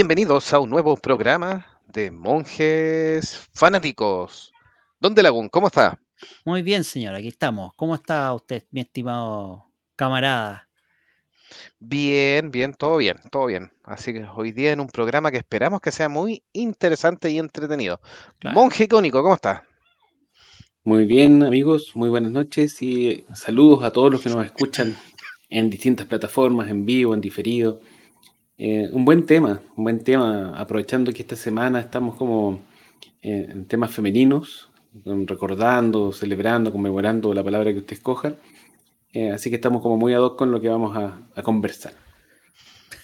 Bienvenidos a un nuevo programa de monjes fanáticos. Don de Lagún, ¿cómo está? Muy bien, señor, aquí estamos. ¿Cómo está usted, mi estimado camarada? Bien, bien, todo bien, todo bien. Así que hoy día en un programa que esperamos que sea muy interesante y entretenido. Claro. Monje icónico, ¿cómo está? Muy bien, amigos, muy buenas noches y saludos a todos los que nos escuchan en distintas plataformas, en vivo, en diferido. Eh, un buen tema, un buen tema, aprovechando que esta semana estamos como eh, en temas femeninos, recordando, celebrando, conmemorando la palabra que usted escoja. Eh, así que estamos como muy ad hoc con lo que vamos a, a conversar.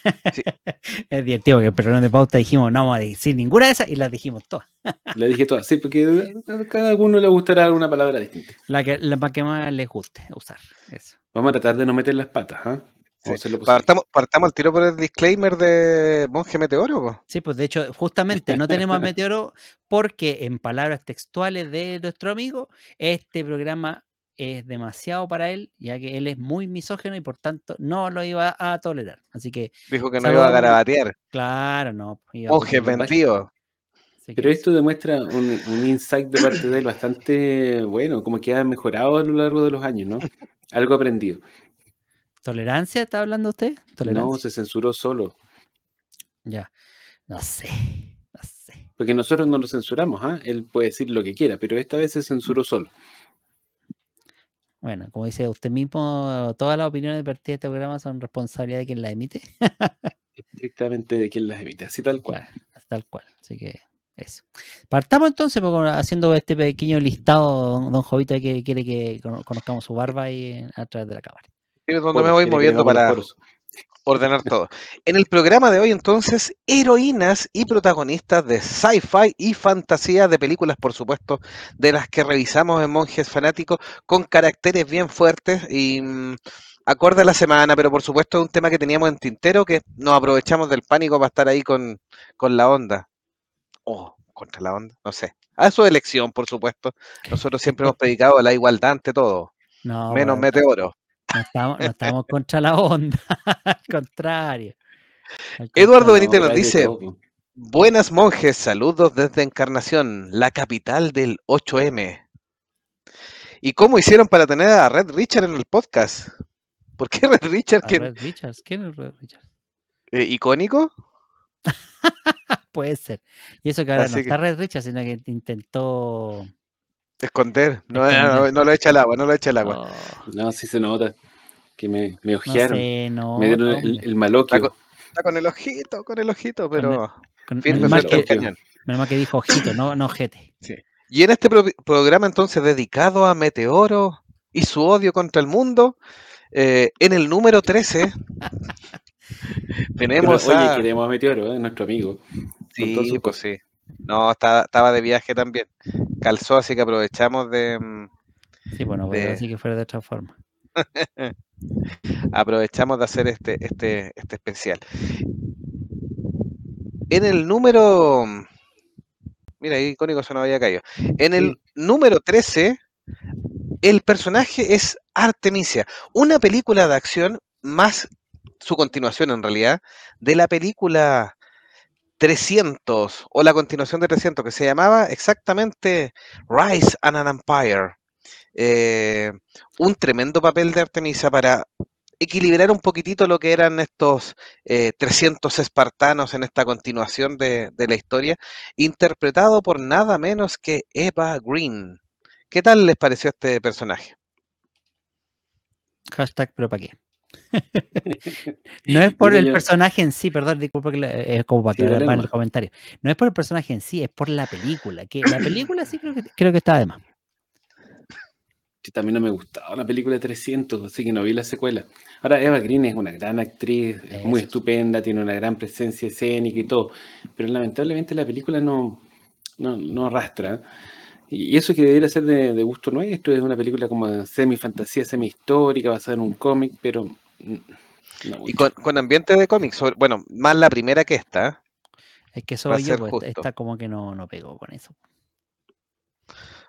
Es divertido que el programa de pauta dijimos no vamos a decir ninguna de esas y las dijimos todas. Le dije todas, sí, porque a cada uno le gustará una palabra distinta. La que, la que más les guste usar. Eso. Vamos a tratar de no meter las patas, ¿ah? Sí. lo. Partamos, partamos al tiro por el disclaimer de Monje Meteoro. po. Sí, pues de hecho, justamente no tenemos a Meteoro porque en palabras textuales de nuestro amigo, este programa es demasiado para él, ya que él es muy misógeno y por tanto no lo iba a tolerar. Así que, Dijo que no iba a garabatear. claro, no. a Monje vendido. Pero esto demuestra un, un insight de parte de él bastante bueno, como que ha mejorado a lo largo de los años, ¿no? Algo aprendido. ¿Tolerancia está hablando usted? No, se censuró solo, Ya. No sé. No sé. porque nosotros no lo censuramos, ¿ah? Él puede decir lo que quiera, pero esta vez se censuró solo. Bueno, como dice usted mismo, todas las opiniones vertidas de este programa son responsabilidad de quien la emite. Directamente de quien las emite, así tal cual. Claro, tal cual. Así que eso. Partamos entonces pues, haciendo este pequeño listado, don, Jovita, que quiere que cono- conozcamos su barba ahí en- a través de la cámara. Es donde me voy moviendo para ordenar todo. En el programa de hoy, entonces, heroínas y protagonistas de sci-fi y fantasía de películas, por supuesto, de las que revisamos en Monjes Fanáticos, con caracteres bien fuertes y mm, acorde a la semana, pero por supuesto es un tema que teníamos en tintero, que nos aprovechamos del pánico para estar ahí con, con la onda. O contra la onda, no sé. A su elección, por supuesto. Nosotros siempre hemos predicado la igualdad ante todo, No, menos meteoro. No estamos, no estamos contra la onda, al contrario. al Eduardo. Benítez nos dice. Buenas monjes, saludos desde Encarnación, la capital del 8M. ¿Y cómo hicieron para tener a Red Richard en el podcast? ¿Por qué Red Richard, ¿A que Red Richards? ¿Quién es Red Richards? eh, icónico? Puede ser. Y eso que ahora Así no que- está Red Richards, sino que intentó. Esconder. No, no, no, no lo echa el agua, no lo echa el agua. Oh, No, sí se nota que me, me no ojearon. sé, no. me dieron el, el maloquio. Está Está con el ojito, con el ojito, pero Con- firme menos, que, cañón. menos mal que dijo ojito, no, no ojete. Y en este pro- programa entonces dedicado a Meteoro y su odio contra el mundo, eh, en el número 13 tenemos Pero, a... Oye, queremos a Meteoro, ¿eh? nuestro amigo. con Sí, pues sí. No, estaba, estaba de viaje también. Calzó, así que aprovechamos de mm, Sí, bueno, pues De- así que fuera de otra forma. aprovechamos de hacer este, este, este especial. En el número. Mira, ahí icónico se nos había caído. En el número 13, el personaje es Artemisia, una película de acción más su continuación en realidad, de la película 300 o la continuación de 300 que se llamaba exactamente Rise and an Empire. Eh, un tremendo papel de Artemisa para equilibrar un poquitito lo que eran estos eh, 300 espartanos en esta continuación de, de la historia, interpretado por nada menos que Eva Green. ¿Qué tal les pareció este personaje? Hashtag, pero ¿para qué? no es por el personaje en sí, perdón, disculpa que le- es como para Sí, que para el comentario. No es por el personaje en sí, es por la película. Que la película sí creo que, creo que está de más. que también no me gustaba la película de 300, así que no vi la secuela. Ahora, Eva Green es una gran actriz, es muy estupenda, tiene una gran presencia escénica y todo, pero lamentablemente la película no, no, no arrastra. Y eso que debería ser de, de gusto nuestro, es una película como semi-fantasía, semi-histórica, basada en un cómic, pero... no Y con, con ambiente de cómics, bueno, más la primera que esta. Es que eso Va a yo, ser pues, justo. está como que no, no pegó con eso.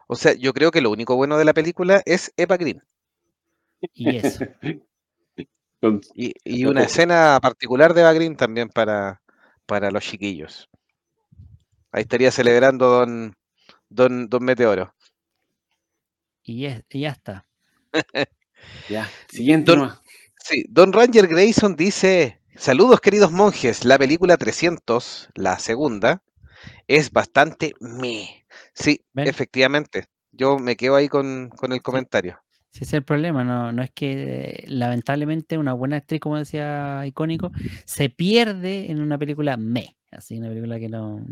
O sea, yo creo que lo único bueno de la película es Eva Green. Y eso. Y, y una escena particular de Eva Green también para, para los chiquillos. Ahí estaría celebrando don, don, don Meteoro. Y ya, y ya está. Ya, siguiente Don-. Sí, Don Ranger Grayson dice, saludos queridos monjes, la película 300, la segunda, es bastante me. Sí, ¿Ven? efectivamente. Yo me quedo ahí con, con el comentario. Ese es el problema, no, no es que lamentablemente una buena actriz, como decía Icónico, se pierde en una película me, así, una película que no,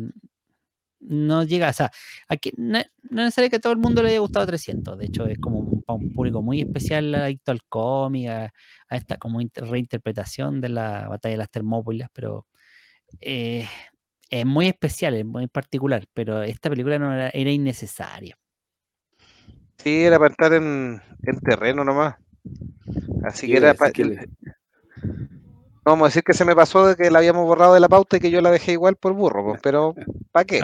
no llega, o sea, aquí no, no es necesario que a todo el mundo le haya gustado 300, de hecho es como un, pa' un público muy especial adicto al cómic, a, a esta como inter- reinterpretación de la batalla de las Termópilas, pero eh, es muy especial, es muy particular, pero esta película no era, era innecesaria. Sí, era para estar en, en terreno nomás. Así que era pa- decir que vamos a decir que se me pasó de que la habíamos borrado de la pauta y que yo la dejé igual por burro, pues, pero ¿para qué?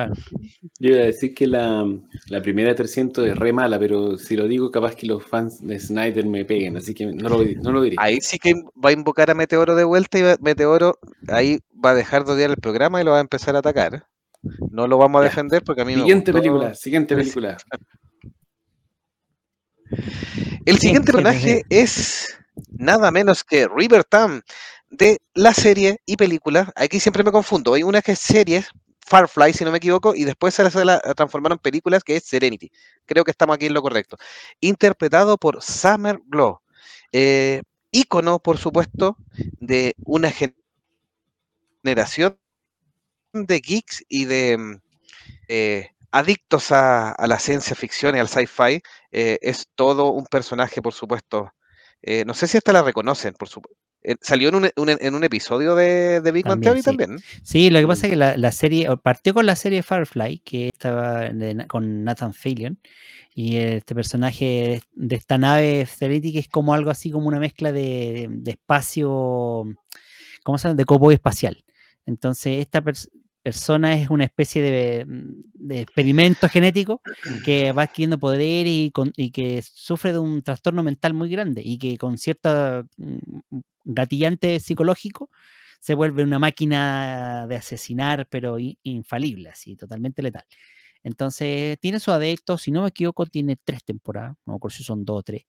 Yo iba a decir que la, la primera 300 es re mala, pero si lo digo, capaz que los fans de Snyder me peguen, así que no lo, no lo diré. Ahí sí que va a invocar a Meteoro de vuelta y va- Meteoro ahí va a dejar de odiar el programa y lo va a empezar a atacar. No lo vamos a defender porque a mí me Siguiente gustó. película, siguiente película. El siguiente personaje es nada menos que River Tam de la serie y película. Aquí siempre me confundo. Hay una que es serie, Farfly, si no me equivoco, y después se la, transformaron en películas que es Serenity. Creo que estamos aquí en lo correcto. Interpretado por Summer Glow. Eh, ícono, por supuesto, de una gen- generación de geeks y de mm, eh, adictos a, a la ciencia ficción y al sci-fi. Eh, es todo un personaje, por supuesto. Eh, no sé si hasta la reconocen, por supuesto. Salió en un, un- en un episodio de, de Big Bang También, Theory sí. también. Sí, lo que Mm. pasa es que la, la serie, partió con la serie Firefly, que estaba de con Nathan Fillion, y este personaje de esta nave Serenity, que es como algo así como una mezcla de, de espacio, ¿cómo se llama? De cowboy espacial. Entonces, esta pers- persona es una especie de, de experimento genético que va adquiriendo poder y, con- y que sufre de un trastorno mental muy grande y que con cierta mm, gatillante psicológico se vuelve una máquina de asesinar, pero infalible, así, totalmente letal. Entonces, tiene sus adeptos, si no me equivoco, tiene tres temporadas, no me si son dos o tres.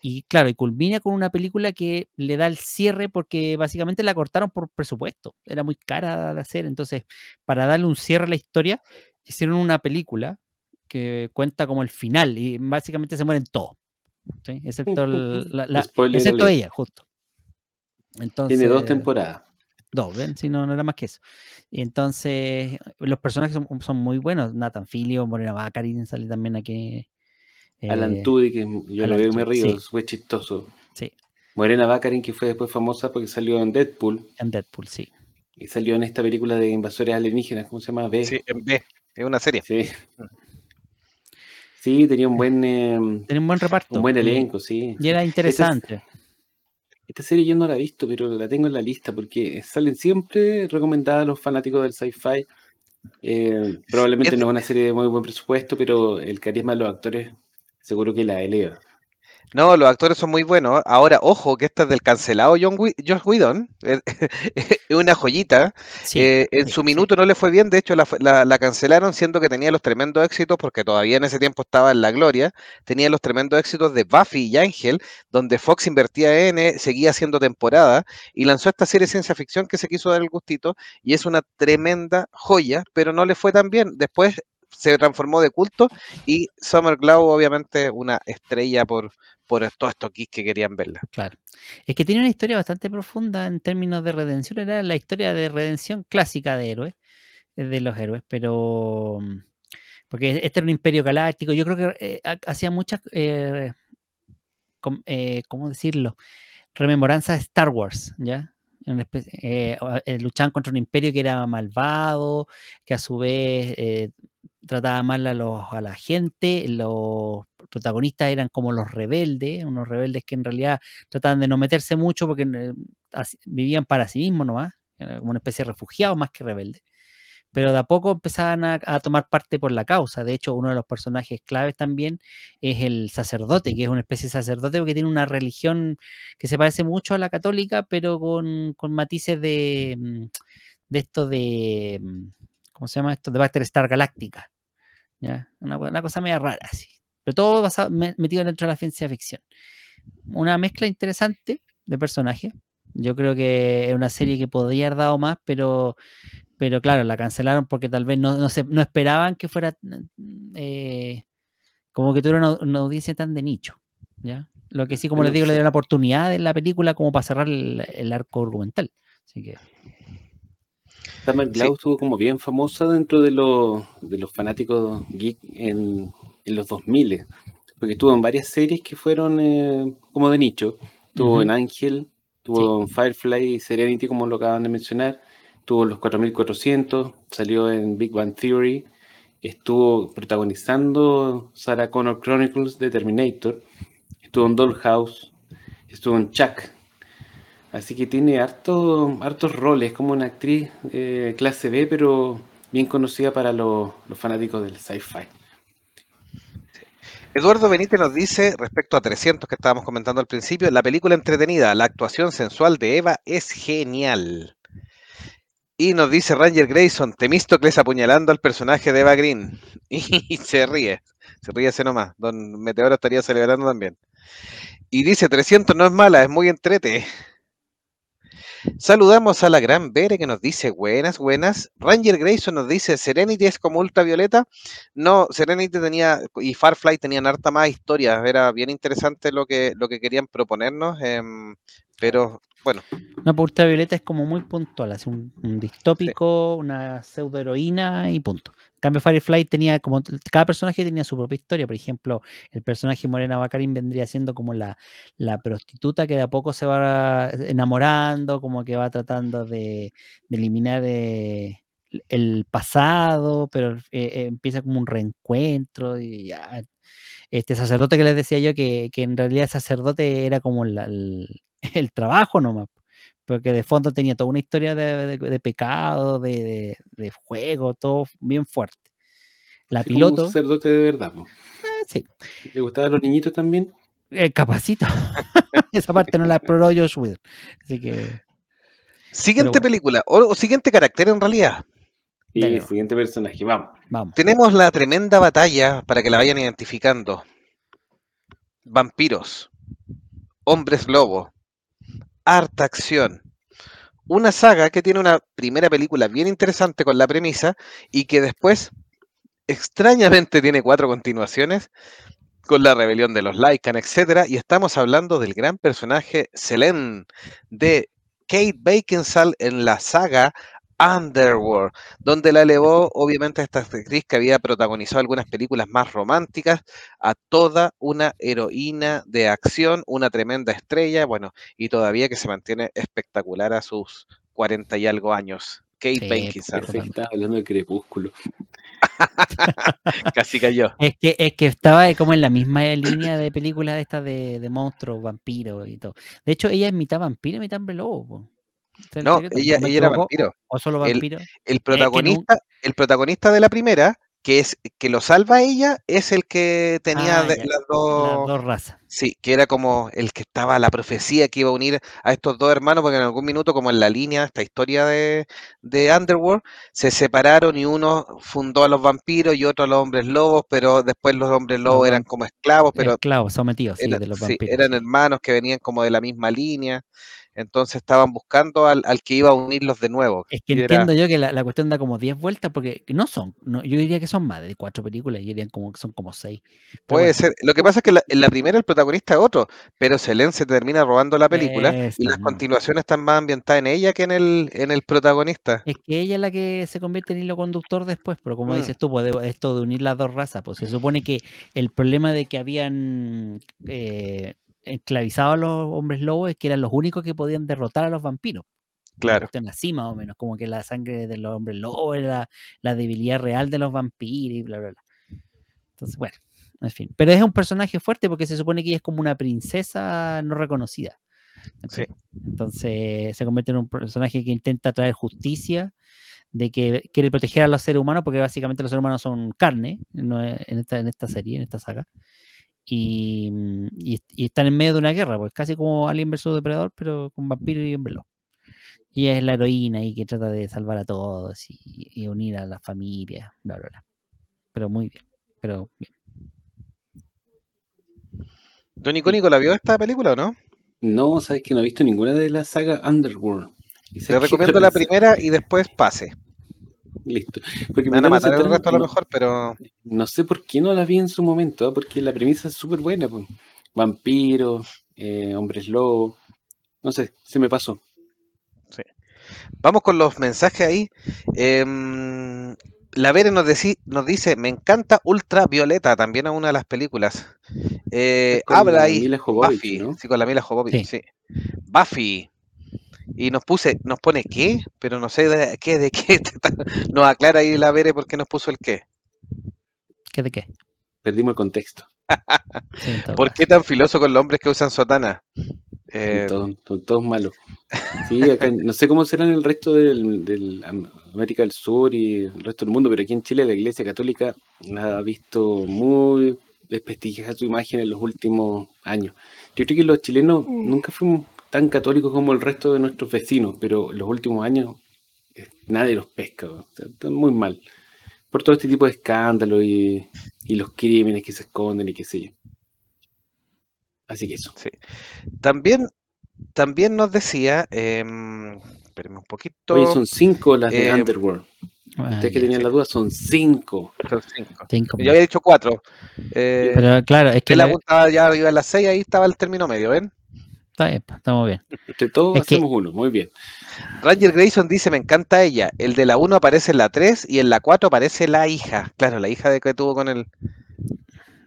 Y claro, y culmina con una película que le da el cierre porque básicamente la cortaron por presupuesto, era muy cara de hacer. Entonces, para darle un cierre a la historia, hicieron una película que cuenta como el final y básicamente se mueren todos, ¿sí? excepto, el- la- la- Spoiler excepto alert. ella, justo. Entonces, Tiene dos temporadas. Dos, ¿ven? Si no, no era más que eso. Y entonces, los personajes son, son muy buenos. Nathan Filio, Morena Baccarin sale también aquí. Alan eh, Tudyk, que yo lo Alan veo y me río, sí. fue chistoso. Sí, Morena Baccarin, que fue después famosa porque salió en Deadpool en Deadpool, sí. y salió en esta película de invasores alienígenas, ¿cómo se llama? B. Sí, en B. Es una serie. Sí. Sí, tenía un buen, eh, Tiene un buen reparto. un buen y- elenco, sí. Y era interesante. Esta serie yo no la he visto, pero la tengo en la lista porque salen siempre recomendadas a los fanáticos del sci-fi. Eh, probablemente Es- no es una serie de muy buen presupuesto, pero el carisma de los actores seguro que la eleva. No, los actores son muy buenos. Ahora, ojo, que esta es del cancelado John Josh Whedon. Es una joyita. Sí, Eh, en sí, su sí. minuto no le fue bien, de hecho la, fue- la- la cancelaron siendo que tenía los tremendos éxitos, porque todavía en ese tiempo estaba en la gloria, tenía los tremendos éxitos de Buffy y Ángel, donde Fox invertía en, seguía haciendo temporada y lanzó esta serie de ciencia ficción que se quiso dar el gustito y es una tremenda joya, pero no le fue tan bien. Después se transformó de culto y Summer Glau obviamente una estrella por, por todos estos geeks que querían verla. Claro. Es que tiene una historia bastante profunda en términos de redención. Era la historia de redención clásica de héroes, eh, de los héroes, pero. mm, Porque este era un imperio galáctico. Yo creo que eh, ha- hacía muchas. eh, eh, ¿Cómo decirlo? Rememoranzas de Star Wars, ¿ya? Una espe- o- eh, luchaban contra un imperio que era malvado, que a su vez trataba mal a, los, a la gente. Los protagonistas eran como los rebeldes, unos rebeldes que en realidad trataban de no meterse mucho porque eh, vivían para sí mismos nomás, como una especie de refugiados más que rebeldes. Pero de a poco empezaban a, tomar parte por la causa. De hecho, uno de los personajes claves también es el sacerdote, que es una especie de sacerdote porque tiene una religión que se parece mucho a la católica, pero con, con matices de, mm, de esto de, mm, ¿cómo se llama esto? De Battlestar Galáctica. ¿ya? Una, una cosa media rara, así. Pero todo basado, me- metido dentro de la ciencia ficción. Una mezcla interesante de personajes. Yo creo que es una serie que podría haber dado más, pero, pero claro, la cancelaron porque tal vez no, no, se, no esperaban que fuera eh, como que tuviera una, una audiencia tan de nicho. ¿ya? Lo que sí, como les digo, le dio la oportunidad en la película como para cerrar el, el arco argumental. Así que Summer Sí. Glau estuvo como bien famosa dentro de los, de los fanáticos geek en, en los 2000, porque estuvo en varias series que fueron eh, como de nicho. Estuvo en Ángel, estuvo en Firefly y Serenity, como lo acaban de mencionar. Estuvo en Los 4400, salió en Big Bang Theory, estuvo protagonizando Sarah Connor Chronicles de Terminator, estuvo en Dollhouse, estuvo en Chuck. Así que tiene harto, hartos roles, como una actriz eh, clase B, pero bien conocida para los, los fanáticos del sci-fi. Eduardo Benítez nos dice, respecto a 300 que estábamos comentando al principio, la película entretenida, la actuación sensual de Eva es genial. Y nos dice Ranger Grayson, Temístocles apuñalando al personaje de Eva Green. Y se ríe, se ríe ese nomás. Don Meteoro estaría celebrando también. Y dice, 300 no es mala, es muy entrete. Saludamos a la gran Bere que nos dice buenas, buenas. Ranger Grayson nos dice Serenity es como ultravioleta. No, Serenity tenía y Farfly tenían harta más historia. Era bien interesante lo que, lo que querían proponernos. em, pero bueno, una pues ultravioleta es como muy puntual, así un, un distópico, una pseudo heroína y punto. Cambio, Firefly tenía como cada personaje tenía su propia historia. Por ejemplo, el personaje Morena Baccarin vendría siendo como la, prostituta que de a poco se va enamorando, como que va tratando de, eliminar eh, el pasado, pero eh, empieza como un reencuentro y ya. Este sacerdote que les decía yo que, en realidad sacerdote era como el, el trabajo nomás, porque de fondo tenía toda una historia de, de, de pecado, de, de, de, juego, todo bien fuerte. La Así piloto. Como un sacerdote de verdad. ¿no? Eh, sí. ¿Le gustaban los niñitos también? Eh, capacito. Esa parte no la exploró Josh Whedon. Así que. Siguiente bueno. película, o, o, siguiente carácter en realidad. Y Dale, siguiente personaje, vamos. vamos. Tenemos la tremenda batalla para que la vayan identificando. Vampiros, hombres lobo, harta acción. Una saga que tiene una primera película bien interesante con la premisa y que después extrañamente tiene cuatro continuaciones con la rebelión de los Lycan, etc. Y estamos hablando del gran personaje Selene de Kate Beckinsale en la saga Underworld, donde la elevó obviamente a esta actriz que había protagonizado algunas películas más románticas a toda una heroína de acción, una tremenda estrella, bueno, y todavía que se mantiene espectacular a sus 40 y algo años. Kate sí, Beckinsale. Estaba hablando de Crepúsculo. Casi cayó. Es que, es que estaba como en la misma línea de películas de estas de, de, monstruos, vampiros y todo. De hecho, ella es mitad vampiro y mitad hombre lobo. No, ella, ella era vampiro. ¿O solo vampiro? El, el protagonista, no... el protagonista de la primera, que es que lo salva a ella, es el que tenía ah, de, ya, las, dos, las dos razas. Sí, que era como el que estaba la profecía que iba a unir a estos dos hermanos, porque en algún minuto, como en la línea, esta historia de, de Underworld, se separaron y uno fundó a los vampiros y otro a los hombres lobos, pero después los hombres lobos los eran como esclavos, pero esclavos sometidos, sí, eran, de los sí, vampiros. eran hermanos que venían como de la misma línea. Entonces estaban buscando al, al, que iba a unirlos de nuevo. Es que entiendo yo que la, la, cuestión da como 10 vueltas, porque no son, no, yo diría que son más de cuatro películas, yo diría como que son como seis. Puede bueno. ser. Lo que pasa es que la, en la primera el protagonista es otro, pero Selene se termina robando la película y las no. continuaciones están más ambientadas en ella que en el, en el protagonista. Es que ella es la que se convierte en hilo conductor después, pero como mm. dices tú, pues, esto de unir las dos razas, pues se supone que el problema de que habían eh, esclavizado a los hombres lobos es que eran los únicos que podían derrotar a los vampiros. Claro. Así más o menos, como que la sangre de los hombres lobos era la debilidad real de los vampiros y bla, bla, bla. Entonces, bueno, en fin. Pero es un personaje fuerte porque se supone que ella es como una princesa no reconocida. Sí. Entonces se convierte en un personaje que intenta traer justicia, de que quiere proteger a los seres humanos, porque básicamente los seres humanos son carne ¿no? en, esta, en esta serie, en esta saga. Y, y, y, están en medio de una guerra, pues casi como Alien vs Depredador, pero con vampiros y lobo. Y es la heroína y que trata de salvar a todos y, y unir a la familia, bla, bla, bla. Pero muy bien. Pero bien. ¿Don Icónico la vio esta película o no? No, sabes que no he visto ninguna de la saga Underworld. Te recomiendo la primera y después pase. Listo. Porque Me van a matar el resto a lo no- mejor, pero No sé por qué no la vi en su momento, ¿ah? porque la premisa es súper buena. Pues. Vampiros, eh, hombres lobo. No sé, se me pasó. vamos con los mensajes ahí. Em, la Vere nos, deci- nos dice, me encanta Ultravioleta, también es una de las películas. Eh, habla la ahí Mila Jovovich, Buffy, ¿no? sí, con la Mila Jovovich, sí. Buffy. Y nos puse, nos pone qué, pero no sé de qué, de qué. Nos aclara ahí la Vere por qué nos puso el qué. ¿Qué de qué? Perdimos el contexto. ¿Por qué tan filoso con los hombres que usan sotana? Eh, Son, todos, malos. Sí, acá, no sé cómo será en el resto del, del Am- América del Sur y el resto del mundo, pero aquí en Chile la Iglesia Católica la ha visto muy desprestigiada su imagen en los últimos años. Yo creo que los chilenos nunca fuimos tan católicos como el resto de nuestros vecinos, pero en los últimos años eh, nadie los pesca, o sea, están muy mal. Por todo este tipo de escándalos y, y los crímenes que se esconden y qué sé yo. Así que eso. También, también nos decía, em, espérenme un poquito. Oye, son cinco las de eh, Underworld. Ah, Ustedes que tenían la duda, son cinco. son cinco. Cinco Yo había dicho cuatro. Eh, Pero claro, es que la ya iba a las seis, ahí estaba el término medio, ¿ven? Está bien, pues, estamos bien. Entre todos Es que- hacemos uno, muy bien. Ranger Grayson dice, me encanta ella. El de la 1 aparece en la 3 y en la 4 aparece la hija. Claro, la hija de que tuvo con el...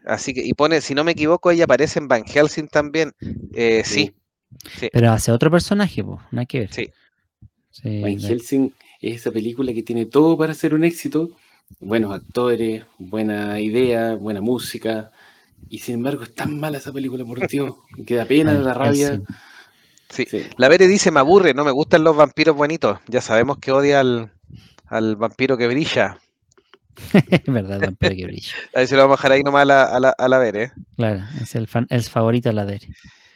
Así que, y pone, si no me equivoco, ella aparece en Van Helsing también. Eh, sí, sí. Pero hace otro personaje, pues, nada que ver. Sí. Sí, Van de- Helsing es esa película que tiene todo para ser un éxito. Buenos actores, buena idea, buena música. Y sin embargo es tan mala esa película, por Dios. que da pena, da rabia. Sí. Sí. La Vere dice, me aburre, no me gustan los vampiros bonitos. Ya sabemos que odia al, al vampiro que brilla. Es verdad, vampiro que brilla. A ver si lo vamos a dejar ahí nomás a la, a la, a la Vere. Claro, es el, fan, el favorito de la Dere.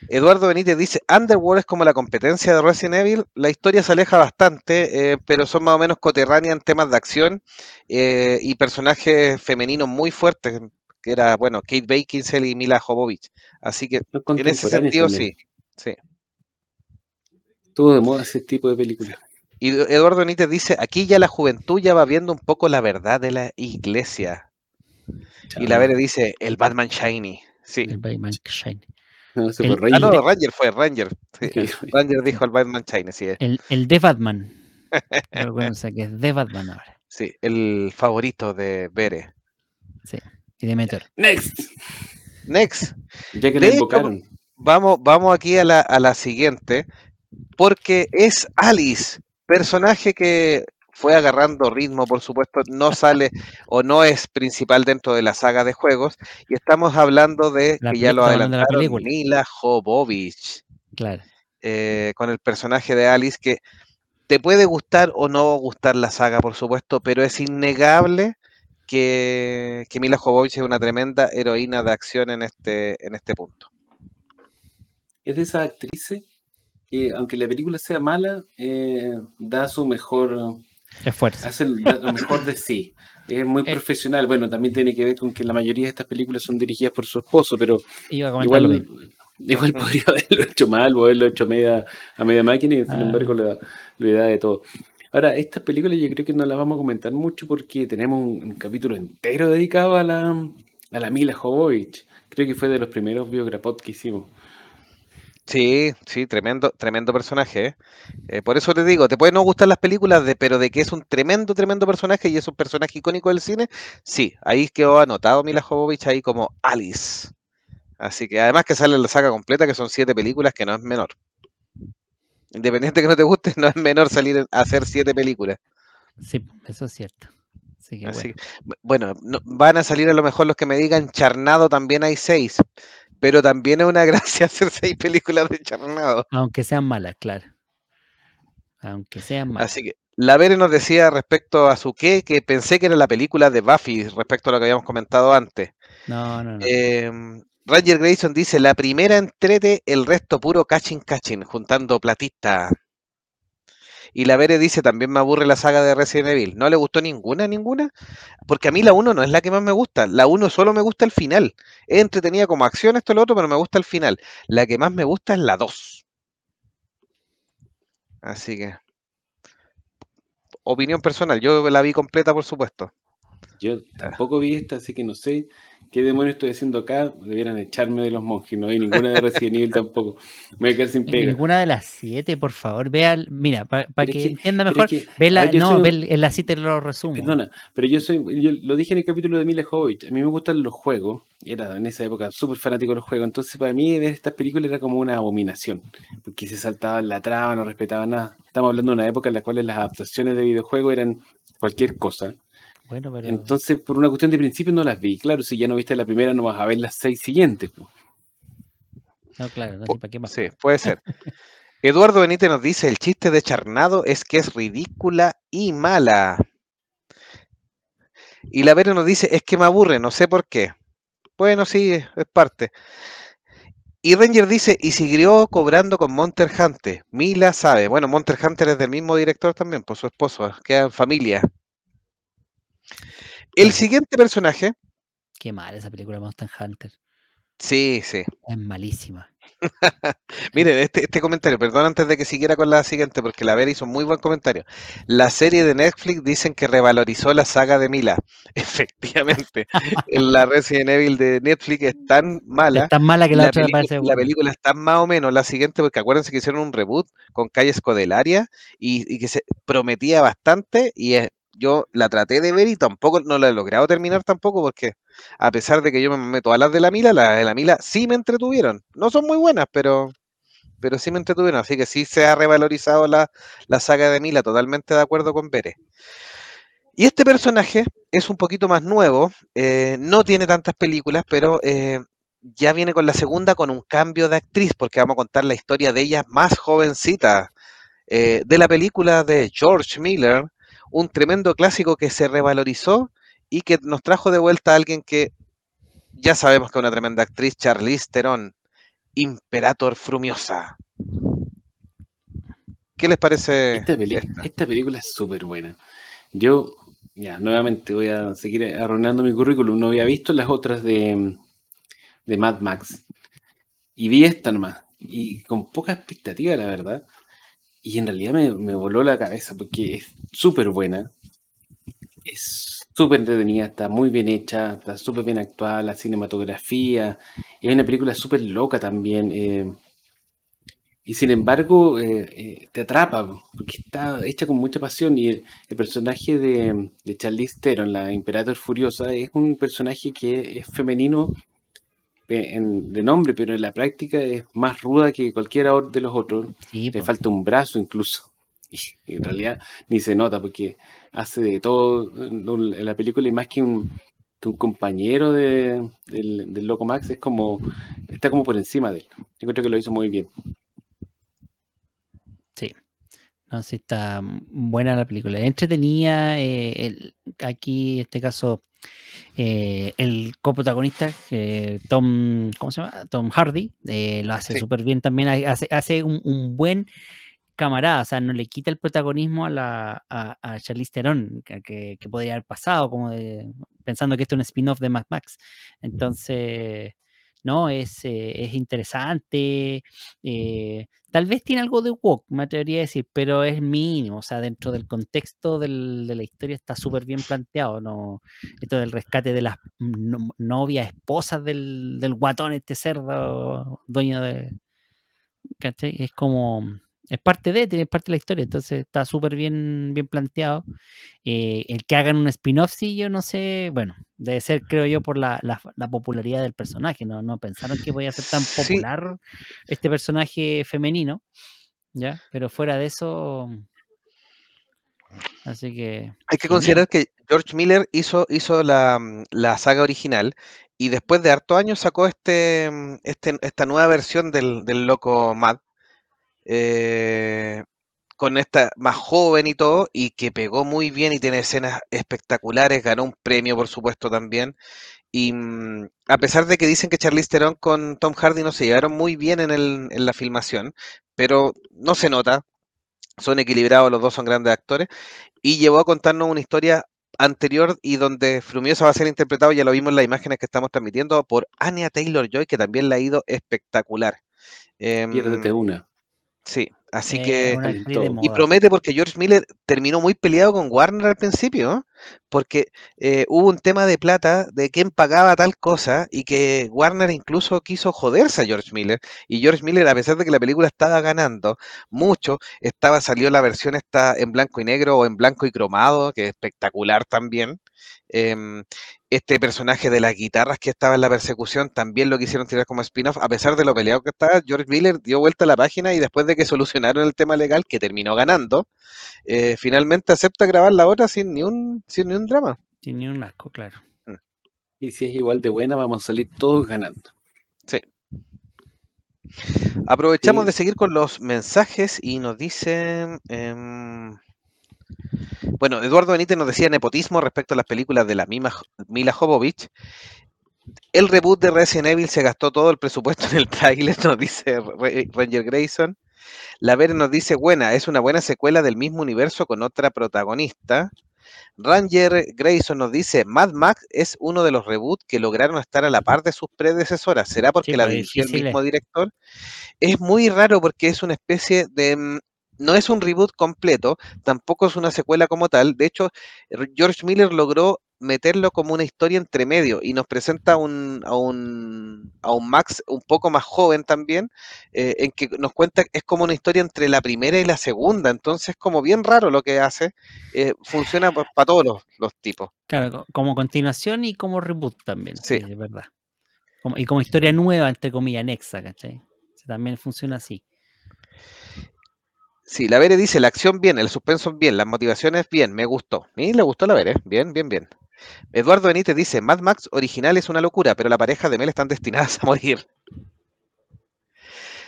Eduardo Benítez dice, Underworld es como la competencia de Resident Evil, la historia se aleja bastante, eh, pero son más o menos coterráneas en temas de acción eh, y personajes femeninos muy fuertes, era, bueno, Kate Beckinsale y Mila Jovovich. Así que en ese sentido también. sí, sí. Todo de moda ese tipo de películas. Y Eduardo Benítez dice, aquí ya la juventud ya va viendo un poco la verdad de la iglesia. Y la. Vere dice, el Batman Shiny. Sí. El Batman Shine. No, el- fue Ah, no, Ranger. Ranger fue, Ranger. Sí, Ranger dijo el Batman Shiny, sí. El, el de Batman. Recuérdense que es de Batman ahora. Sí, el favorito de Bere. Sí. Y de Meteor. Next. Next. Ya que la invocaron. Vamos, vamos aquí a la, a la siguiente, porque es Alice, personaje que fue agarrando ritmo, por supuesto, no sale o no es principal dentro de la saga de juegos, y estamos hablando de, La que ya lo estamos hablando de la adelantaron, película. Mila Jovovich, Claro. eh, con el personaje de Alice, que te puede gustar o no gustar la saga, por supuesto, pero es innegable que, que Mila Jovovich es una tremenda heroína de acción en este, en este punto. Es de esas actrices que, aunque la película sea mala, eh, da su mejor Esfuerzo. hace lo mejor de sí. Es muy Eh. profesional. Bueno, también tiene que ver con que la mayoría de estas películas son dirigidas por su esposo, pero igual, igual podría haberlo hecho mal o haberlo hecho media, a media máquina y sin Ah. embargo lo, lo da de todo. Ahora, estas películas yo creo que no las vamos a comentar mucho porque tenemos un, capítulo entero dedicado a la, a la Mila Jovovich. Creo que fue de los primeros biograpod que hicimos. Sí, sí, tremendo, tremendo personaje. ¿eh? Eh, por eso te digo, te pueden no gustar las películas, de, pero de que es un tremendo, tremendo personaje y es un personaje icónico del cine, sí, ahí quedó anotado Mila Jovovich ahí como Alice. Así que además que sale la saga completa, que son siete películas, que no es menor. Independiente que no te guste, no es menor salir a hacer siete películas. Sí, eso es cierto. Así que Así bueno. que, bu- bueno, no- van a salir a lo mejor los que me digan Charnado también hay seis, pero también es una gracia hacer seis películas de Charnado. Aunque sean malas, claro. Aunque sean malas. Así que la Vere nos decía respecto a su qué, que pensé que era la película de Buffy, respecto a lo que habíamos comentado antes. No, no, no. Em, Ranger Grayson dice, la primera entrete, el resto puro cachin cachin, juntando platita. Y la Bere dice, también me aburre la saga de Resident Evil. ¿No le gustó ninguna, ninguna? Porque a mí la 1 no es la que más me gusta. La 1 solo me gusta el final. Es entretenida como acción esto lo otro, pero me gusta el final. La que más me gusta es la 2. Así que... Opinión personal, yo la vi completa, por supuesto. Yo tampoco vi esta, así que no sé qué demonios estoy haciendo acá. Debieran echarme de los monjes. No hay ninguna de Resident Evil tampoco. Me voy a quedar sin pega. Ninguna de las siete, por favor. Vea, mira, para que, entienda mejor, es que, ve la, no, soy- ve el- en la cita te lo resumo. Perdona, pero yo soy, yo lo dije en el capítulo de Mila Jovovich, a mí me gustan los juegos, era en esa época súper fanático de los juegos, entonces para mí ver estas películas era como una abominación, porque se saltaban la trama, no respetaban nada. Estamos hablando de una época en la cual las adaptaciones de videojuegos eran cualquier cosa. Bueno, pero Entonces, por una cuestión de principio no las vi. Claro, si ya no viste la primera, no vas a ver las seis siguientes. no, claro, no sé para qué más. Sí, puede ser. Eduardo Benítez nos dice, el chiste de Charnado es que es ridícula y mala. Y la Vera nos dice, es que me aburre, no sé por qué. Bueno, sí, es es parte. Y Ranger dice, y siguió cobrando con Monster Hunter. Mila sabe. Bueno, Monster Hunter es del mismo director también, por su esposo, quedan familia. El siguiente personaje, Qué mal esa película Monster Hunter. sí, sí. Es malísima. Miren, este, este comentario, perdón antes de que siguiera con la siguiente, porque la Vera hizo un muy buen comentario. La serie de Netflix dicen que revalorizó la saga de Mila. Efectivamente, la Resident Evil de Netflix es tan mala. Es tan mala que la, La, otra me película, parece la película está más o menos la siguiente, porque acuérdense que hicieron un reboot con Calle Escodelaria y, y que se prometía bastante y eh, yo la traté de ver y tampoco no la he logrado terminar tampoco porque a pesar de que yo me meto a las de la Mila, las de la Mila sí me entretuvieron. No son muy buenas, pero, pero sí me entretuvieron, así que sí se ha revalorizado la, la saga de Mila, totalmente de acuerdo con Bere. Y este personaje es un poquito más nuevo, eh, no tiene tantas películas, pero eh, ya viene con la segunda con un cambio de actriz, porque vamos a contar la historia de ella más jovencita, eh, de la película de George Miller, un tremendo clásico que se revalorizó y que nos trajo de vuelta a alguien que ya sabemos que es una tremenda actriz, Charlize Theron, Imperator Frumiosa. ¿Qué les parece? Esta, esta película es súper buena. Yo, ya, nuevamente voy a seguir arruinando mi currículum. No había visto las otras de, de Mad Max. Y vi esta nomás. Y con poca expectativa, la verdad. Y en realidad me, voló la cabeza porque es súper buena. Es súper entretenida, está muy bien hecha, está súper bien actuada, la cinematografía. Es una película súper loca también. eh, y sin embargo, eh, eh, te atrapa, po, porque está hecha con mucha pasión. Y el, personaje de, de Charlize Theron, la Imperator Furiosa, es un personaje que es femenino en- de nombre, pero en la práctica es más ruda que cualquiera de los otros. Sí, Le falta un brazo incluso. Y en realidad ni se nota porque hace de todo en en la película y más que un, que un compañero de- del, del Loco Max, es como, está como por encima de él. Yo creo que lo hizo muy bien. Sí. No, sí está buena la película. Entretenida. eh, el- aquí, en este caso, eh, el coprotagonista, eh, Tom, ¿cómo se llama? Tom Hardy, eh, lo hace Sí. súper bien también. ha- Hace, hace un, un buen camarada, o sea, no le quita el protagonismo a la a, a Charlize Theron, que, que- que podría haber pasado, como de, pensando que esto es un spin-off de Mad Max. Entonces, no, es, eh, es interesante. eh, tal vez tiene algo de woke, me atrevería a decir, pero es mínimo, o sea, dentro del contexto del- de la historia está súper bien planteado, ¿no? Esto del rescate de las no- novias, esposas del, del guatón, este cerdo, dueño de, ¿cachai? Es como, es parte de, tiene parte de la historia, entonces está súper bien, bien planteado. Eh, el que hagan un spin-off, sí, yo no sé, bueno, debe ser, creo yo, por la, la- la popularidad del personaje, ¿no? No pensaron que podía ser tan Sí. popular este personaje femenino, ¿ya? Pero fuera de eso, así que... Hay que considerar que George Miller hizo, hizo la, mm, la saga original y después de hartos años sacó este, mm, este, esta nueva versión del, del loco Mad, eh, con esta más joven y todo, y que pegó muy bien y tiene escenas espectaculares, ganó un premio por supuesto también. Y mm, a pesar de que dicen que Charlize Theron con Tom Hardy no se llevaron muy bien en, el, en la filmación, pero no se nota, son equilibrados, los dos son grandes actores, y llevó a contarnos una historia anterior y donde Frumiosa va a ser interpretado, ya lo vimos en las imágenes que estamos transmitiendo, por Anya Taylor-Joy, que también le ha ido espectacular. Piérdete Em, una. Sí, así Eh, que... Y promete porque George Miller terminó muy peleado con Warner al principio, ¿no? porque eh, hubo un tema de plata de quién pagaba tal cosa y que Warner incluso quiso joderse a George Miller. Y George Miller, a pesar de que la película estaba ganando mucho, estaba, salió la versión esta en blanco y negro o en blanco y cromado, que es espectacular también. Em, este personaje de las guitarras que estaba en la persecución también lo quisieron tirar como spin-off, a pesar de lo peleado que estaba, George Miller dio vuelta a la página y después de que solucionaron el tema legal, que terminó ganando, eh, finalmente acepta grabar la otra sin ni un, sin ni un drama. Sin ni un asco, claro. Y si es igual de buena, vamos a salir todos ganando. Aprovechamos Sí. de seguir con los mensajes y nos dicen. em, bueno, Eduardo Benítez nos decía nepotismo respecto a las películas de la misma Mila Jovovich. El reboot de Resident Evil se gastó todo el presupuesto en el tráiler, nos dice Re- Ranger Grayson. La Ver nos dice, buena, es una buena secuela del mismo universo con otra protagonista. Ranger Grayson nos dice, Mad Max es uno de los reboots que lograron estar a la par de sus predecesoras. ¿Será porque Sí, la pues, dirigió el mismo director? Es muy raro porque es una especie de... No es un reboot completo, tampoco es una secuela como tal. De hecho, George Miller logró meterlo como una historia entre medio y nos presenta un- a, un, a un Max un poco más joven también, eh, en que nos cuenta, es como una historia entre la primera y la segunda, entonces como bien raro lo que hace, eh, funciona para todos los, los tipos. Claro, co- como continuación y como reboot también, sí, Sí. es verdad. Como- y como historia nueva, entre comillas, anexa, ¿cachai? También funciona así. Sí, la Vere dice, la acción bien, el suspenso bien, las motivaciones bien, me gustó. Y le gustó la Vere, bien, bien, bien. Eduardo Benítez dice, Mad Max original es una locura, pero la pareja de Mel están destinadas a morir.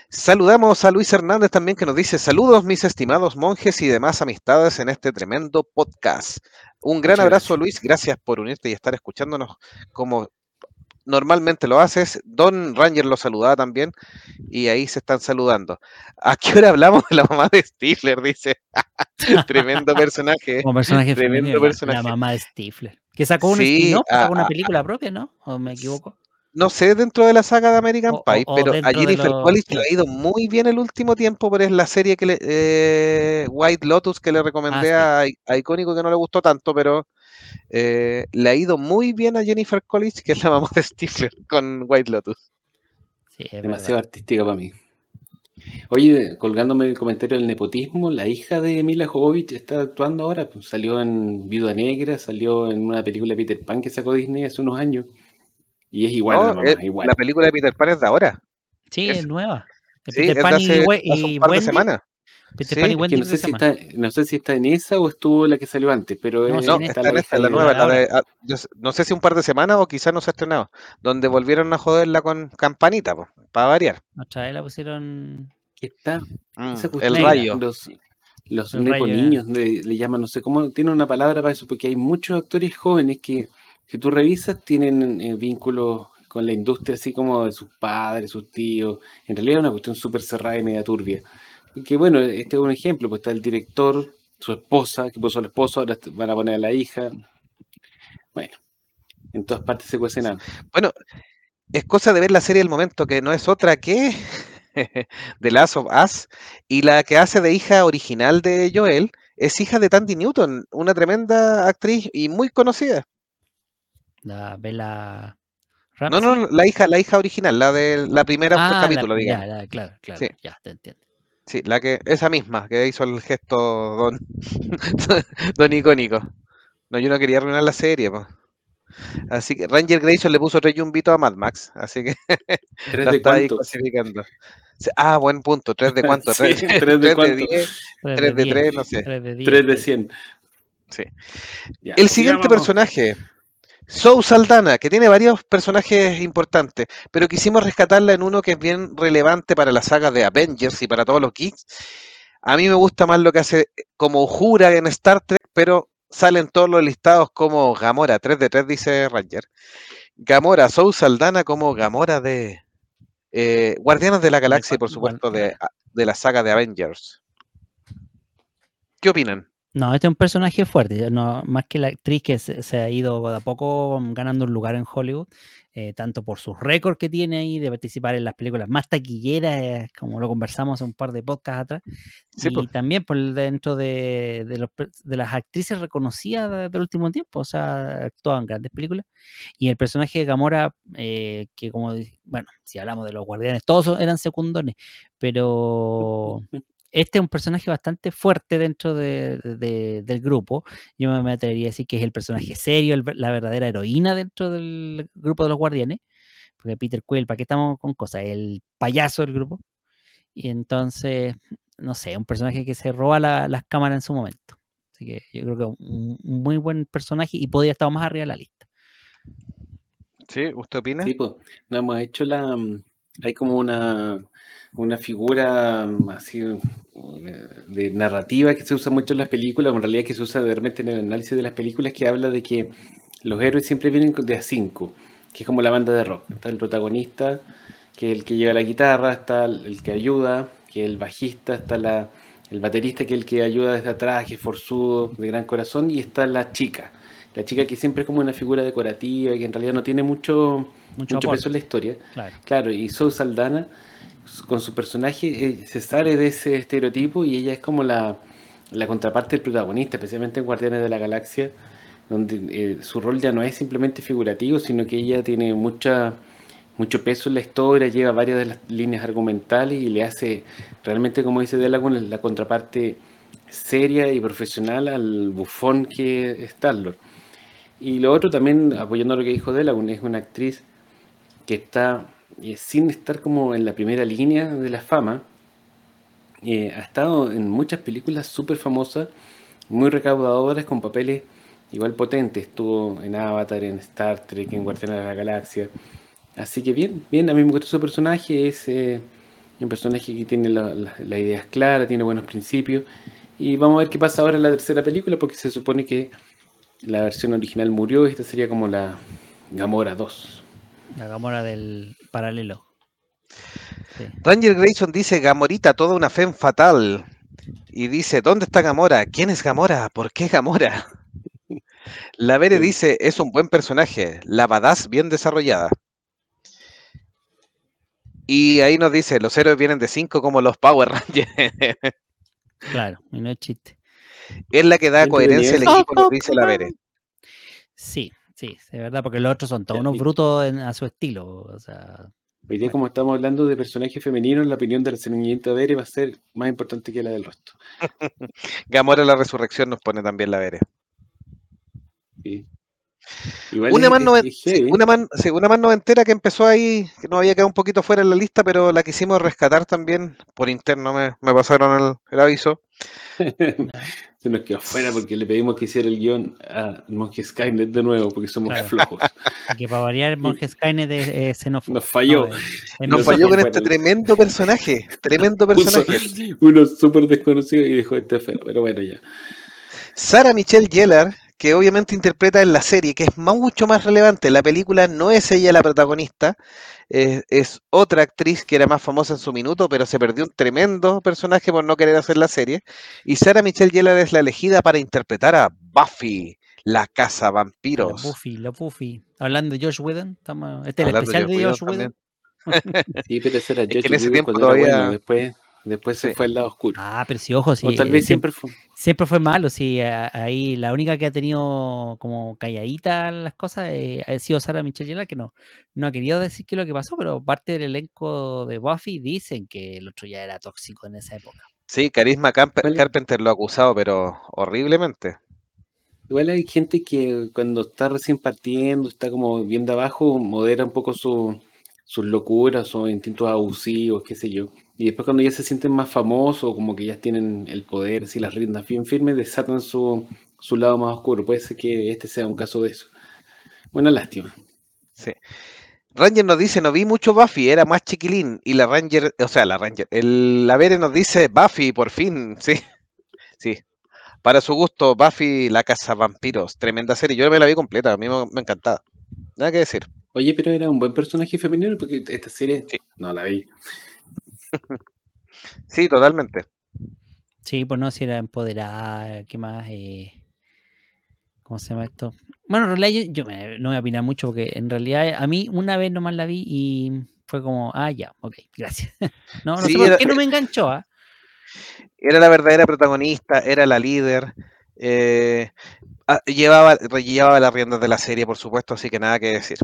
Saludamos a Luis Hernández también que nos dice, saludos mis estimados monjes y demás amistades en este tremendo podcast. Un gran Muchas abrazo gracias. Luis, gracias por unirte y estar escuchándonos como normalmente lo haces. Don Ranger lo saludaba también y ahí se están saludando. ¿A qué hora hablamos de la mamá de Stifler? Dice. Tremendo personaje. Como personaje Tremendo femenino, personaje. La, mamá de Stifler. Que sacó un Sí, spin-off, sacó una película propia, ¿no? ¿O me equivoco? No sé dentro de la saga de American O- Pie, o pero a Jennifer los- College le ha ido muy bien el último tiempo, pero es la serie que le, eh, White Lotus que le recomendé Ah, sí. a, a Icónico que no le gustó tanto, pero eh, le ha ido muy bien a Jennifer College, que es la mamá de Stifler con White Lotus. Sí, es Demasiado verdad. artística para mí. Oye, colgándome el comentario del nepotismo, la hija de Mila Jovovich está actuando ahora. pues, salió en Viuda Negra, salió en una película de Peter Pan que sacó Disney hace unos años. Y es igual No, la mamá, eh, igual. La película de Peter Pan es de ahora. Sí, Es- es, nueva. Sí, Peter es Pan y, hace, We- hace y un par de semanas. Peter Sí, Pan y es Es Wendy no sé, si está, no sé si está en esa o estuvo la que salió antes, pero No, es- está en esta, la nueva, la ahora. de, ah, yo no sé si un par de semanas o quizás no se ha estrenado, donde volvieron a joderla con campanita, para variar. Otra vez la pusieron. está Mm, el rayo. Los, los El nepo rayo, niños le, le llaman, no sé cómo, tiene una palabra para eso, porque hay muchos actores jóvenes que, si tú revisas, tienen eh, vínculos con la industria, así como de sus padres, sus tíos. En realidad es una cuestión súper cerrada y media turbia. Que bueno, este es un ejemplo, pues está el director, su esposa, que puso al esposo, ahora van a poner a la hija. Bueno, en todas partes se cuecen. Bueno, es cosa de ver la serie del momento, que no es otra que The Last of Us, y la que hace de hija original de Joel es hija de Tandy Newton, una tremenda actriz y muy conocida. La Bella No, Ramsey. no, la hija, la hija original, la de la primera Ah, la- capítulo, digamos. Ya, ya, claro, claro. Sí. Ya, te entiendo. Sí, la que, esa misma, que hizo el gesto don, don icónico. No, yo no quería arruinar la serie, po. Así que Ranger Grayson le puso tres yumbitos a Mad Max, así que ¿Tres la de está ahí cuántos? clasificando. Sí, Ah, buen punto, tres de cuánto, Sí, tres, tres de tres de cuánto. diez, Tres tres de diez, tres, no sé. tres de diez, Tres de sí. 100. Sí. Ya, El siguiente personaje, Sou Saldana, que tiene varios personajes importantes, pero quisimos rescatarla en uno que es bien relevante para la saga de Avengers y para todos los geeks. A mí me gusta más lo que hace como Jura en Star Trek, pero salen todos los listados como Gamora, 3 de 3 dice Ranger. Gamora, Sou Saldana como Gamora de eh, Guardianes de la Galaxia y por supuesto de, de la saga de Avengers. ¿Qué opinan? No, este es un personaje fuerte, no, más que la actriz que se, se ha ido de a poco ganando un lugar en Hollywood, eh, tanto por sus récords que tiene ahí de participar en las películas más taquilleras, eh, como lo conversamos un par de podcasts atrás, Sí, y pues. también por dentro de, de los per- de las actrices reconocidas de- del último tiempo, o sea, actuaban en grandes películas. Y el personaje de Gamora, eh, que como, bueno, si hablamos de los guardianes, todos eran secundones, pero este es un personaje bastante fuerte dentro de- de- del grupo. Yo me- atrevería a decir que es el personaje serio, el la verdadera heroína dentro del grupo de los guardianes. Porque Peter Quill, ¿para qué estamos con cosas? El payaso del grupo. Y entonces, no sé, un personaje que se roba la- las cámaras en su momento. Así que yo creo que un, un muy buen personaje y podría estar más arriba de la lista. ¿Sí? ¿Usted opina? Sí, pues, no hemos hecho la. mm, Hay como una, una figura mm, así uh, de narrativa que se usa mucho en las películas, en realidad que se usa de repente en el análisis de las películas, que habla de que los héroes siempre vienen de a cinco, que es como la banda de rock. Está el protagonista, que es el que lleva la guitarra, está el que ayuda, que es el bajista, está la, el baterista, que es el que ayuda desde atrás, que es forzudo, de gran corazón, y está la chica. La chica que siempre es como una figura decorativa, que en realidad no tiene mucho, Mucho peso en la historia. Claro. Claro, y Zoe Saldana, con su personaje, eh, se sale de ese estereotipo y ella es como la, la contraparte del protagonista, especialmente en Guardianes de la Galaxia, donde eh, su rol ya no es simplemente figurativo, sino que ella tiene mucha, mucho peso en la historia, lleva varias de las líneas argumentales y le hace realmente, como dice Delagun, la contraparte seria y profesional al bufón que es Star-Lord. Y lo otro también, apoyando lo que dijo Delagun, es una actriz que está eh, sin estar como en la primera línea de la fama, eh, ha estado en muchas películas súper famosas, muy recaudadoras, con papeles igual potentes. Estuvo en Avatar, en Star Trek, en Guardianes de la Galaxia. Así que bien, bien, a mí me gusta su personaje, es eh, un personaje que tiene la- la- las ideas claras, tiene buenos principios. Y vamos a ver qué pasa ahora en la tercera película, porque se supone que la versión original murió y esta sería como la Gamora 2. La Gamora del paralelo. Sí. Ranger Grayson dice, Gamorita, toda una fe fatal. Y dice, ¿dónde está Gamora? ¿Quién es Gamora? ¿Por qué Gamora? La Vere Sí. dice, es un buen personaje, la badass bien desarrollada. Y ahí nos dice, los héroes vienen de 5 como los Power Rangers. Claro, y no es chiste. es la que da coherencia al equipo, nos dice la Vere. Sí, sí, de verdad, porque los otros son todos unos brutos en- a su estilo. O sea, Hoy día, como estamos hablando de personajes femeninos, la opinión de la señorita Bere va a ser más importante que la del resto. Gamora la resurrección nos pone también la Vere. Sí. Igual Una es- más, noven- sí, una, sí, una más noventera que empezó ahí, que nos había quedado un poquito fuera en la lista, pero la quisimos rescatar también. Por interno me, me pasaron el, el aviso. Se nos quedó fuera porque le pedimos que hiciera el guion a Monje Skynet de nuevo, porque somos Claro. flojos. que para variar, Monje Skynet es, es xenófobo. Nos falló. No, es Nos Nos falló con este tremendo personaje. Tremendo personaje. uno súper desconocido y dejó este feo, pero bueno, ya. Sara Michelle Gellar, que obviamente interpreta en la serie, que es mucho más relevante. La película no es ella la protagonista, es, es otra actriz que era más famosa en su minuto, pero se perdió un tremendo personaje por no querer hacer la serie. Y Sara Michelle Gellar es la elegida para interpretar a Buffy, la casa La vampiros. Buffy, la Buffy. Hablando de Josh Whedon, estamos, este es el especial de Josh Whedon. Sí, pero ese era que en Josh ese Whedon tiempo cuando era todavía- bueno, después, después se fue al lado oscuro. Ah, pero sí, ojo, sí. o tal vez siempre, siempre fue. siempre fue malo, sí. a- Ahí la única que ha tenido como calladita las cosas eh, ha sido Sara Michelle Gellar, que no, no ha querido decir qué es lo que pasó, pero parte del elenco de Buffy dicen que el otro ya era tóxico en esa época. Sí, Carisma Camp- Vale. Carpenter lo ha acusado, pero horriblemente. Igual hay gente que cuando está recién partiendo, está como bien de abajo, modera un poco su- sus locuras, sus instintos abusivos, qué sé yo. Y después cuando ya se sienten más famosos, como que ya tienen el poder, si las riendas bien firmes, desatan su, su lado más oscuro. Puede ser que este sea un caso de eso. Buena lástima. Sí. Ranger nos dice, no vi mucho Buffy, era más chiquilín. Y la Ranger, o sea, la Ranger, el la Vere nos dice, Buffy, por fin, sí. Sí. Para su gusto, Buffy, la casa vampiros, tremenda serie. Yo me la vi completa, a mí me, me encantaba. Nada que decir. Oye, pero era un buen personaje femenino porque esta serie Sí. no la vi. Sí, totalmente. Sí, pues no, si era empoderada, ¿qué más? Eh, ¿Cómo se llama esto? Bueno, en realidad yo, yo me- no voy a opinar mucho porque en realidad a mí una vez nomás la vi y fue como, ah, ya, ok, gracias. no, no Sí, sé por era- qué no me enganchó, ¿ah? Era la verdadera protagonista, era la líder. eh, ah, llevaba, llevaba las riendas de la serie, por supuesto, así que nada que decir.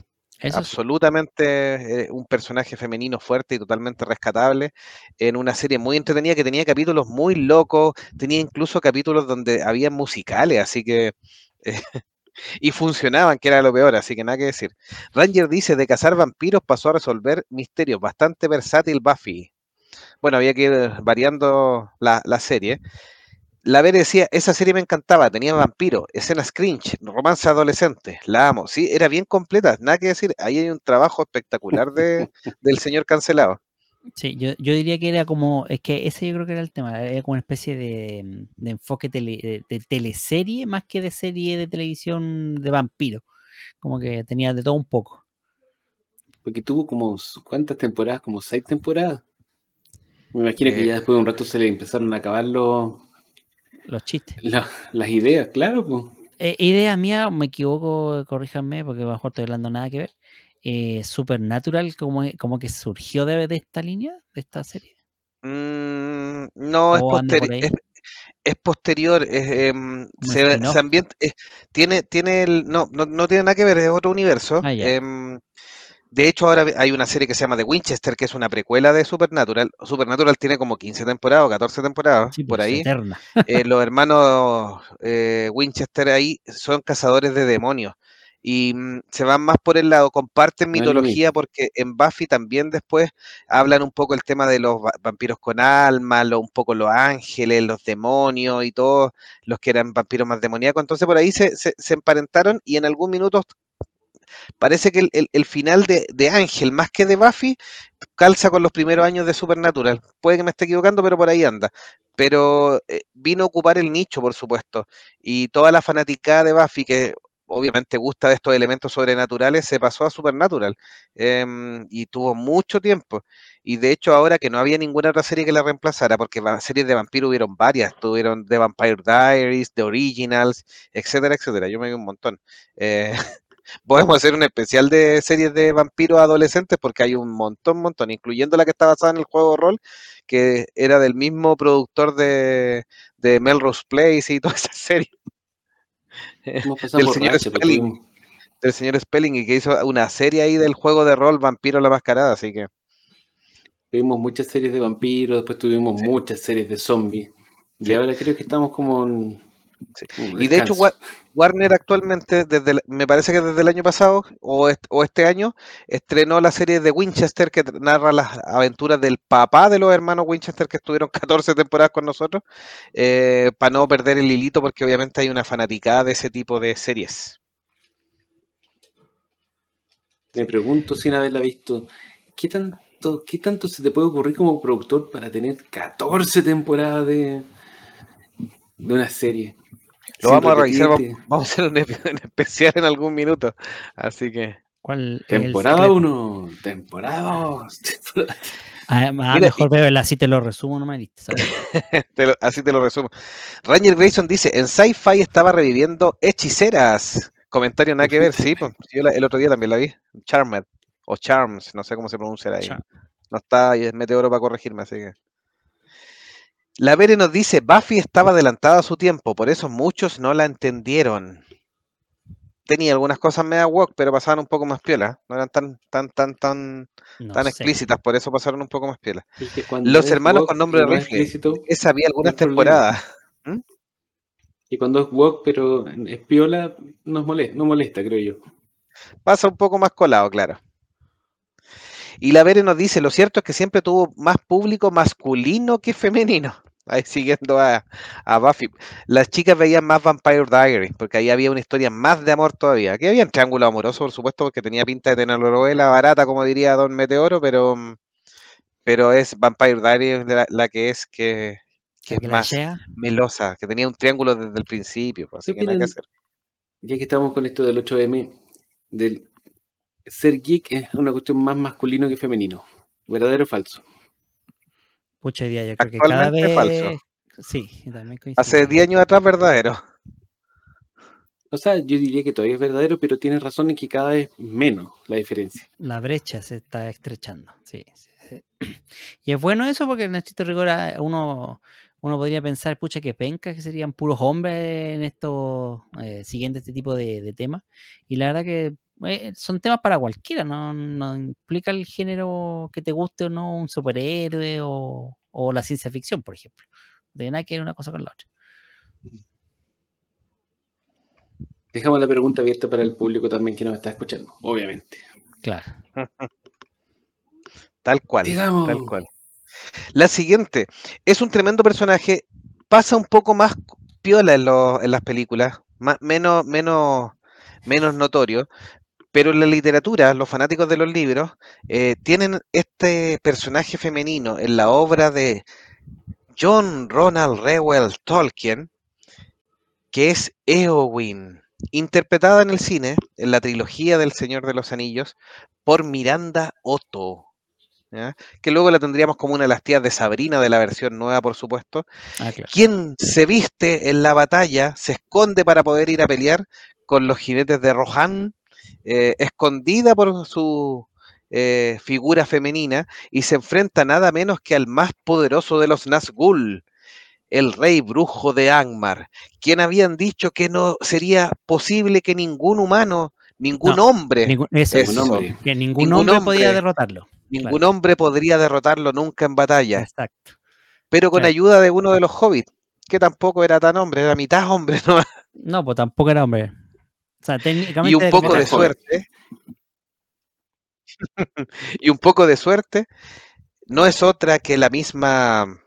Absolutamente eh, un personaje femenino fuerte y totalmente rescatable en una serie muy entretenida que tenía capítulos muy locos, tenía incluso capítulos donde había musicales, así que... eh, y funcionaban, que era lo peor, así que nada que decir. Ranger dice, de cazar vampiros pasó a resolver misterios, bastante versátil Buffy. Bueno, había que ir variando la, la serie. La Bere decía, esa serie me encantaba, tenía vampiros, escenas cringe, romance adolescente, la amo. Sí, era bien completa, nada que decir. Ahí hay un trabajo espectacular de, del señor cancelado. Sí, yo, yo diría que era como, es que ese yo creo que era el tema, era como una especie de, de enfoque tele- de, de teleserie más que de serie de televisión de vampiro. Como que tenía de todo un poco. Porque tuvo como, ¿cuántas temporadas? Como seis temporadas. Me imagino que Eh. ya después de un rato se le empezaron a acabar los, Los chistes. la- las ideas, claro. Pues. Eh, idea mía, me equivoco, corríjanme, porque a lo mejor estoy hablando nada que ver. Eh, Supernatural, como, como que surgió de, de esta línea, de esta serie. Mm, no, es, ¿O anda por posteri- ahí? es, es posterior, es, em, se, se ambienta- es- tiene, tiene el, no, no, no tiene nada que ver, es otro universo. Ah. De hecho, ahora hay una serie que se llama The Winchester, que es una precuela de Supernatural. Supernatural tiene como 15 temporadas o 14 temporadas, Sí, por pues, ahí. eterna. Eh, los hermanos eh, Winchester ahí son cazadores de demonios y mm, se van más por el lado, comparten mitología porque en Buffy también después hablan un poco el tema de los va- vampiros con alma, lo- un poco los ángeles, los demonios y todos los que eran vampiros más demoníacos. Entonces por ahí se, se- se emparentaron y en algún minuto parece que el, final de, Ángel más que de Buffy calza con los primeros años de Supernatural. Puede que me esté equivocando, pero por ahí anda. Pero eh, vino a ocupar el nicho, por supuesto. Y toda la fanaticada de Buffy, que obviamente gusta de estos elementos sobrenaturales, se pasó a Supernatural. Em, y tuvo mucho tiempo. Y de hecho, ahora que no había ninguna otra serie que la reemplazara, porque series de vampiro hubieron varias. Tuvieron The Vampire Diaries, The Originals, etcétera, etcétera. Yo me vi un montón. Eh, Podemos hacer un especial de series de vampiros adolescentes porque hay un montón, montón, incluyendo la que está basada en el juego de rol, que era del mismo productor de, de Melrose Place y toda esa serie, Del señor Spelling. tuvimos- del señor Spelling, y que hizo una serie ahí del juego de rol Vampiro la Mascarada, así que Tuvimos muchas series de vampiros, después tuvimos muchas series de zombies. Y ahora creo que estamos como en. Sí. Y de hecho, Warner actualmente, desde el- me parece que desde el año pasado o, est- o este año, estrenó la serie de Winchester que narra las aventuras del papá de los hermanos Winchester que estuvieron 14 temporadas con nosotros, para no perder el hilito, porque obviamente hay una fanaticada de ese tipo de series. Me pregunto sin haberla visto, ¿qué tanto, ¿qué tanto se te puede ocurrir como productor para tener 14 temporadas de, de una serie? Lo vamos a revisar, vamos, vamos a hacer un, especial en algún minuto. Así que, ¿Cuál Temporada secreto? 1, temporada 2. Además, Mira, mejor veo el así te lo resumo nomás y te lo- así te lo resumo. Ranger Grayson dice, en Sci-Fi estaba reviviendo hechiceras. Comentario nada que ver, sí, pues, yo la- el otro día también la vi. Charmed, o Charms, no sé cómo se pronuncia ahí. Char- No está ahí, es Meteoro para corregirme, así que. La Vere nos dice, Buffy estaba adelantada a su tiempo, por eso muchos no la entendieron. Tenía algunas cosas media woke, pero pasaban un poco más piola. No eran tan, tan, tan, tan, no tan sé. explícitas, por eso pasaron un poco más piola. Es que cuando Los hermanos con nombre de rifle. Esa había algunas temporadas. Y cuando es woke, pero es piola, nos molesta, no molesta, creo yo. Pasa un poco más colado, claro. Y la Vere nos dice, lo cierto es que siempre tuvo más público masculino que femenino. Ahí siguiendo a, a Buffy. Las chicas veían más Vampire Diaries, porque ahí había una historia más de amor todavía. Aquí había un triángulo amoroso, por supuesto, porque tenía pinta de tener novela barata, como diría Don Meteoro, pero, pero es Vampire Diaries la, la que es que, que La es que la más melosa, que tenía un triángulo desde el principio, pues, así ¿Qué que nada que hacer. Ya que estamos con esto del 8M, del ser geek es una cuestión más masculino que femenino. ¿Verdadero o falso? Pucha, día yo creo que cada vez, falso. Sí, también coincido. Hace 10 años atrás, verdadero. O sea, yo diría que todavía es verdadero, pero tienes razón en que cada vez menos la diferencia. La brecha se está estrechando, sí. sí, sí. Y es bueno eso porque en estricto rigor ah, uno, uno podría pensar, pucha, que penca, que serían puros hombres en esto, eh, siguiendo este tipo de, de temas. Y la verdad que eh, son temas para cualquiera, no, no implica el género que te guste o no, un superhéroe o, o la ciencia ficción, por ejemplo. Tiene nada que ver una cosa con la otra. Dejamos la pregunta abierta para el público también que nos está escuchando, obviamente. Claro. Tal cual, Digamos. tal cual. La siguiente, es un tremendo personaje, pasa un poco más piola en, lo- en las películas, más, menos, menos, menos notorio, pero en la literatura, los fanáticos de los libros, eh, tienen este personaje femenino en la obra de John Ronald Reuel Tolkien, que es Eowyn, interpretada en el cine, en la trilogía del Señor de los Anillos, por Miranda Otto. ¿ya? Que luego la tendríamos como una de las tías de Sabrina de la versión nueva, por supuesto. Ah, claro. Quien se viste en la batalla, se esconde para poder ir a pelear con los jinetes de Rohan, eh, escondida por su eh, figura femenina, y se enfrenta nada menos que al más poderoso de los Nazgûl, el rey brujo de Angmar, quien habían dicho que no sería posible que ningún humano, ningún No, hombre, Ningún, eso, eso, Un hombre. que ningún, ningún hombre, podía derrotarlo. ningún hombre podría derrotarlo nunca en batalla. Exacto. pero con Claro. ayuda de uno de los hobbits, que tampoco era tan hombre, era mitad hombre, ¿no? No, pues tampoco era hombre. O sea, técnicamente. y un poco de suerte. y un poco de suerte no es otra que la misma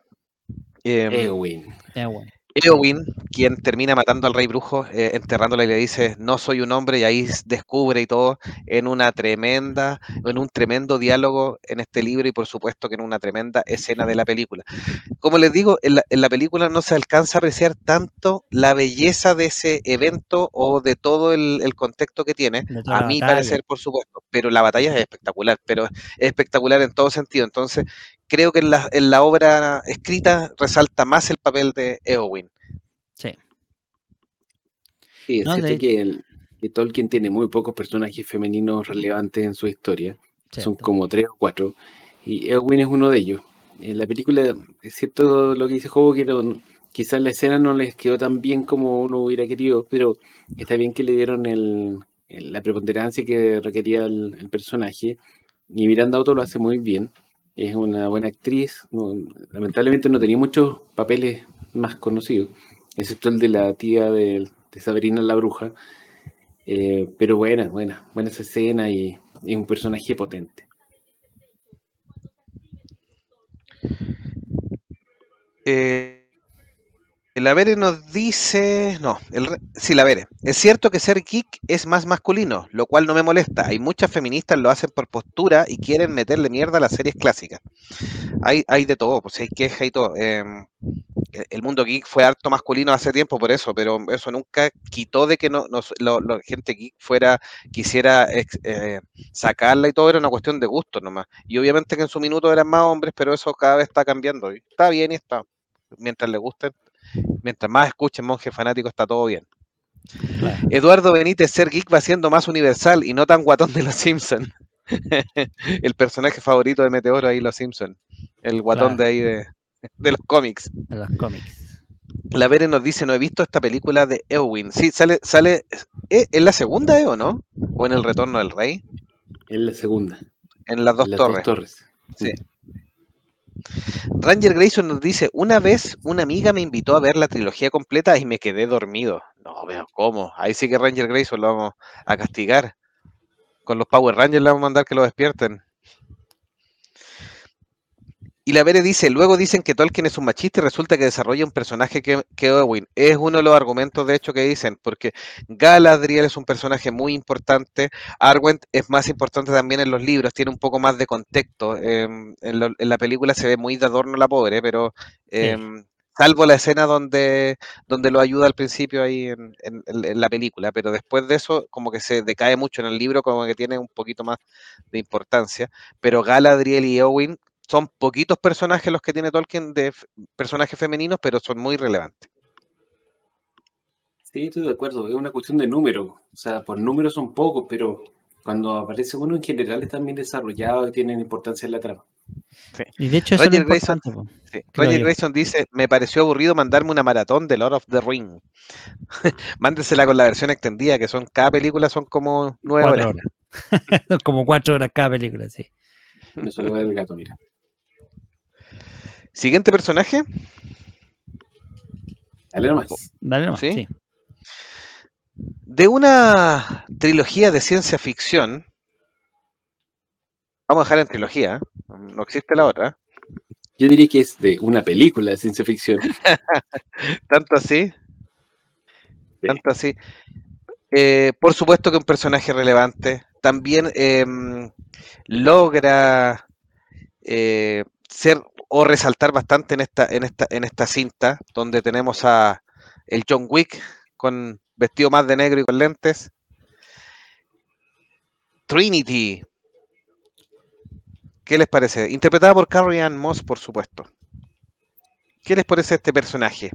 bueno. Eowyn, quien termina matando al rey brujo, eh, enterrándola y le dice, no soy un hombre, y ahí descubre y todo, en una tremenda, en un tremendo diálogo en este libro y por supuesto que en una tremenda escena de la película. Como les digo, en la, en la película no se alcanza a apreciar tanto la belleza de ese evento o de todo el, el contexto que tiene, a mi batalla. parecer, por supuesto, pero la batalla es espectacular, pero es espectacular en todo sentido. Entonces, creo que en la, en la obra escrita resalta más el papel de Eowyn. Sí. Sí, es No, cierto de- que, el- que Tolkien tiene muy pocos personajes femeninos relevantes en su historia. Son como tres o cuatro. Y Eowyn es uno de ellos. En la película, es cierto lo que dice Jobo, que no- quizás la escena no les quedó tan bien como uno hubiera querido, pero está bien que le dieron el- el- la preponderancia que requería el, el personaje. Y Miranda Otto lo hace muy bien. Es una buena actriz. lamentablemente no tenía muchos papeles más conocidos, excepto el de la tía de, de Sabrina la bruja. Eh, pero buena, buena, buena esa escena y, y un personaje potente. Eh, el Avere nos dice, no, el, sí, la. Es cierto que ser geek es más masculino, lo cual no me molesta. Hay muchas feministas lo hacen por postura y quieren meterle mierda a las series clásicas. Hay, hay de todo, pues hay queja y todo. Em, el- el mundo geek fue harto masculino hace tiempo por eso, pero eso nunca quitó de que no, nos- lo- gente geek fuera, quisiera eh, sacarla y todo, era una cuestión de gusto nomás. Y obviamente que en su minuto eran más hombres, pero eso cada vez está cambiando. está bien y está. Mientras le gusten, mientras más escuchen monjes fanáticos, está todo bien. Claro. Eduardo Benítez, ser geek va siendo más universal y no tan guatón de los Simpsons. el personaje favorito de Meteoro ahí, los Simpsons. El guatón Claro. de ahí de, de los cómics. De los cómics. La Vere nos dice, no he visto esta película de Eowyn. Sí, sale, sale, ¿eh? ¿en la segunda, eh, o no? ¿O en el Retorno del Rey? Es la segunda. En las dos las torres. dos torres. Sí. Ranger Grayson nos dice, una vez una amiga me invitó a ver la trilogía completa y me quedé dormido. No veo cómo. Ahí sí que Ranger Grayson lo vamos a castigar. Con los Power Rangers le vamos a mandar que lo despierten. Y la Vere dice, luego dicen que Tolkien es un machista y resulta que desarrolla un personaje que, que Owen. Es uno de los argumentos, de hecho, que dicen, porque Galadriel es un personaje muy importante, Arwen es más importante también en los libros, tiene un poco más de contexto. em, en, lo- en la película se ve muy de adorno la pobre, pero em, salvo la escena donde, donde lo ayuda al principio ahí en- en la película, pero después de eso como que se decae mucho en el libro, como que tiene un poquito más de importancia. Pero Galadriel y Owen son poquitos personajes los que tiene Tolkien de personajes femeninos, pero son muy relevantes. Sí, estoy de acuerdo. Es una cuestión de número. O sea, por números son pocos, pero cuando aparece uno en general están bien desarrollados y tienen importancia en la trama. Y de hecho Roger Grayson-. Sí. Roger. Grayson dice, me pareció aburrido mandarme una maratón de Lord of the Ring. Mándesela con la versión extendida, que son cada película son como nueve Cuatro horas. horas. Como cuatro horas cada película, sí. Eso lo del gato, mira. Siguiente personaje, Dale nomás. Dale nomás, ¿Sí? sí. de una trilogía de ciencia ficción. Vamos a dejar en trilogía, no existe la otra. Yo diría que es de una película de ciencia ficción. Tanto así, Sí. tanto así. Eh, por supuesto que un personaje relevante. También em, logra eh, ser o resaltar bastante en esta, en esta, en esta cinta, donde tenemos a el John Wick con vestido más de negro y con lentes. Trinity. ¿Qué les parece? Interpretada por Carrie Ann Moss, por supuesto. ¿Qué les parece este personaje?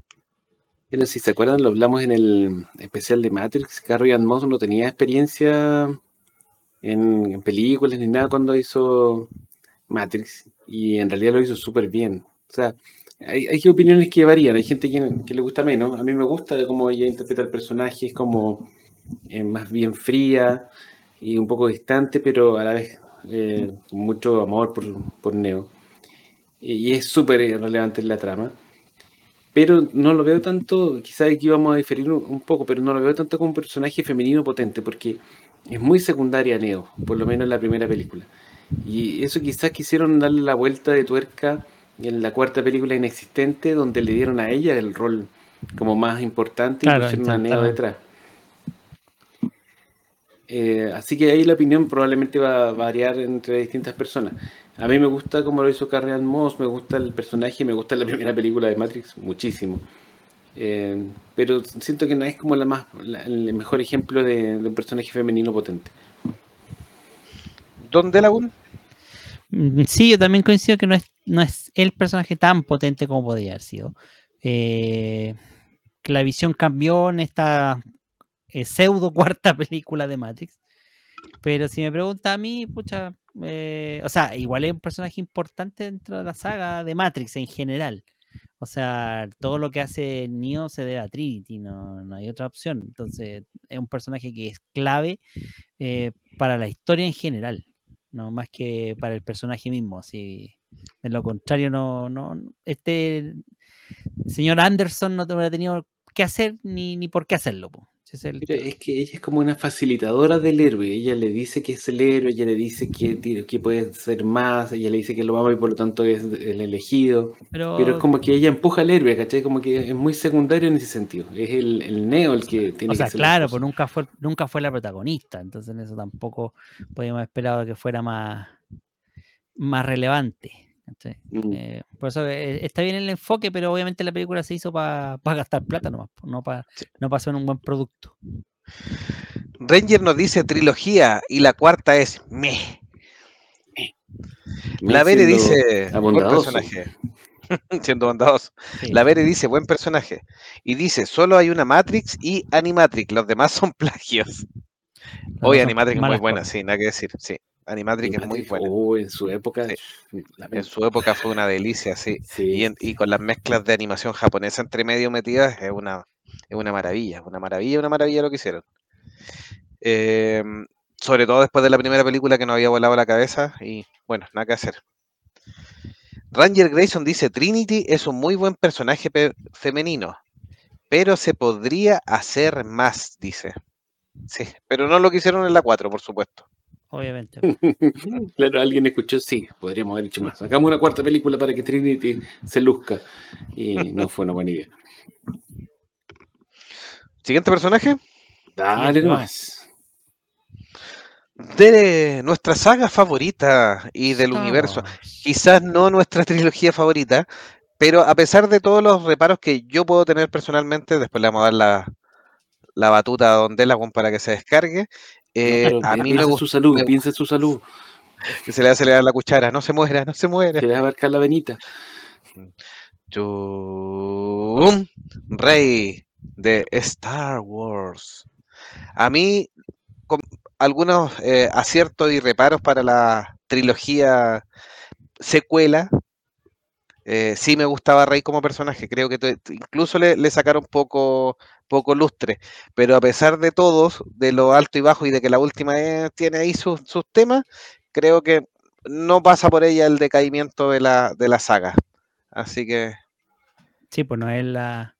Pero si se acuerdan, lo hablamos en el especial de Matrix. Carrie Ann Moss no tenía experiencia en, en películas ni nada cuando hizo Matrix. Y en realidad lo hizo súper bien. O sea, hay, hay opiniones que varían. Hay gente que, que le gusta menos. A mí me gusta cómo ella interpreta el personaje. Es como eh, más bien fría y un poco distante, pero a la vez eh, con mucho amor por, por Neo. Y, y es súper relevante en la trama pero no lo veo tanto, quizás aquí vamos a diferir un, un poco, pero no lo veo tanto como un personaje femenino potente, porque es muy secundaria Neo, por lo menos en la primera película. Y eso quizás quisieron darle la vuelta de tuerca en la cuarta película inexistente, donde le dieron a ella el rol como más importante Claro, y pusieron a Neo detrás. Eh, así que ahí la opinión probablemente va a variar entre distintas personas. A mí me gusta como lo hizo Carrie Ann Moss, me gusta el personaje, me gusta la primera película de Matrix muchísimo. Eh, pero siento que no es como la más, la- el mejor ejemplo de, de un personaje femenino potente. Don Delagun. Mm, Sí, yo también coincido que no es, no es el personaje tan potente como podría haber sido. Eh, la visión cambió en esta eh, pseudo cuarta película de Matrix. Pero si me pregunta a mí, pucha, eh, o sea, igual es un personaje importante dentro de la saga de Matrix en general. O sea, todo lo que hace Neo se debe a Trinity, no, hay otra opción. Entonces, es un personaje que es clave para la historia en general, no más que para el personaje mismo. Si de lo contrario, no, no, este señor Anderson no te hubiera tenido que hacer ni, ni por qué hacerlo. Ese es el que ella es como una facilitadora del héroe. Ella le dice que es el héroe, ella le dice que, que puede ser más, ella le dice que lo ama y por lo tanto es el elegido. pero, Pero es como que ella empuja al héroe, ¿cachai? Como que es muy secundario en ese sentido. Es el, el Neo el que tiene o que sea, hacer las claro, pues nunca fue, nunca fue la protagonista, entonces en eso tampoco podíamos haber esperado que fuera más, más relevante. ¿Cachai? Mm. Eh, por eso eh, está bien el enfoque, pero obviamente la película se hizo para gastar plata nomás, no para Sí. no para hacer un buen producto. Ranger nos dice trilogía y la cuarta es meh. Me La Vere siendo dice buen personaje. Siendo bondadoso. Sí. La Vere dice buen personaje. Y dice, solo hay una Matrix y Animatrix. Los demás son plagios. Hoy Animatrix es muy buena, cosas. sí, nada que decir. Sí, Animatrix es muy buena. oh, en su época. la En su época fue una delicia, sí. Sí, Y, en- y con las mezclas de animación japonesa entre medio metidas es una, es una maravilla, una maravilla, una maravilla lo que hicieron. Em, sobre todo después de la primera película que nos había volado la cabeza y bueno, nada que hacer. Ranger Grayson dice, Trinity es un muy buen personaje pe- femenino, pero se podría hacer más, dice. Sí, pero no lo que hicieron en la 4, por supuesto. Obviamente. Claro, alguien escuchó, sí, podríamos haber hecho más. Sacamos una cuarta película para que Trinity se luzca. Y no fue una buena idea. Siguiente personaje. Dale nomás. De nuestra saga favorita y del universo. Quizás no nuestra trilogía favorita, pero a pesar de todos los reparos que yo puedo tener personalmente, después le vamos a dar la, la batuta a Don Delagun para que se descargue. Eh, No, a mí me gusta. su salud, me- piensa en su salud. Que se le va a acelerar la cuchara. No se muera, no se muera. Que le va a abarcar la venita. Chum, Rey de Star Wars. A mí, con algunos eh, aciertos y reparos para la trilogía secuela, eh, sí me gustaba Rey como personaje. Creo que incluso le, le sacaron poco, poco lustre. Pero a pesar de todos, de lo alto y bajo y de que la última tiene ahí sus, sus temas, creo que no pasa por ella el decaimiento de la, de la saga. Así que Sí, pues no es la.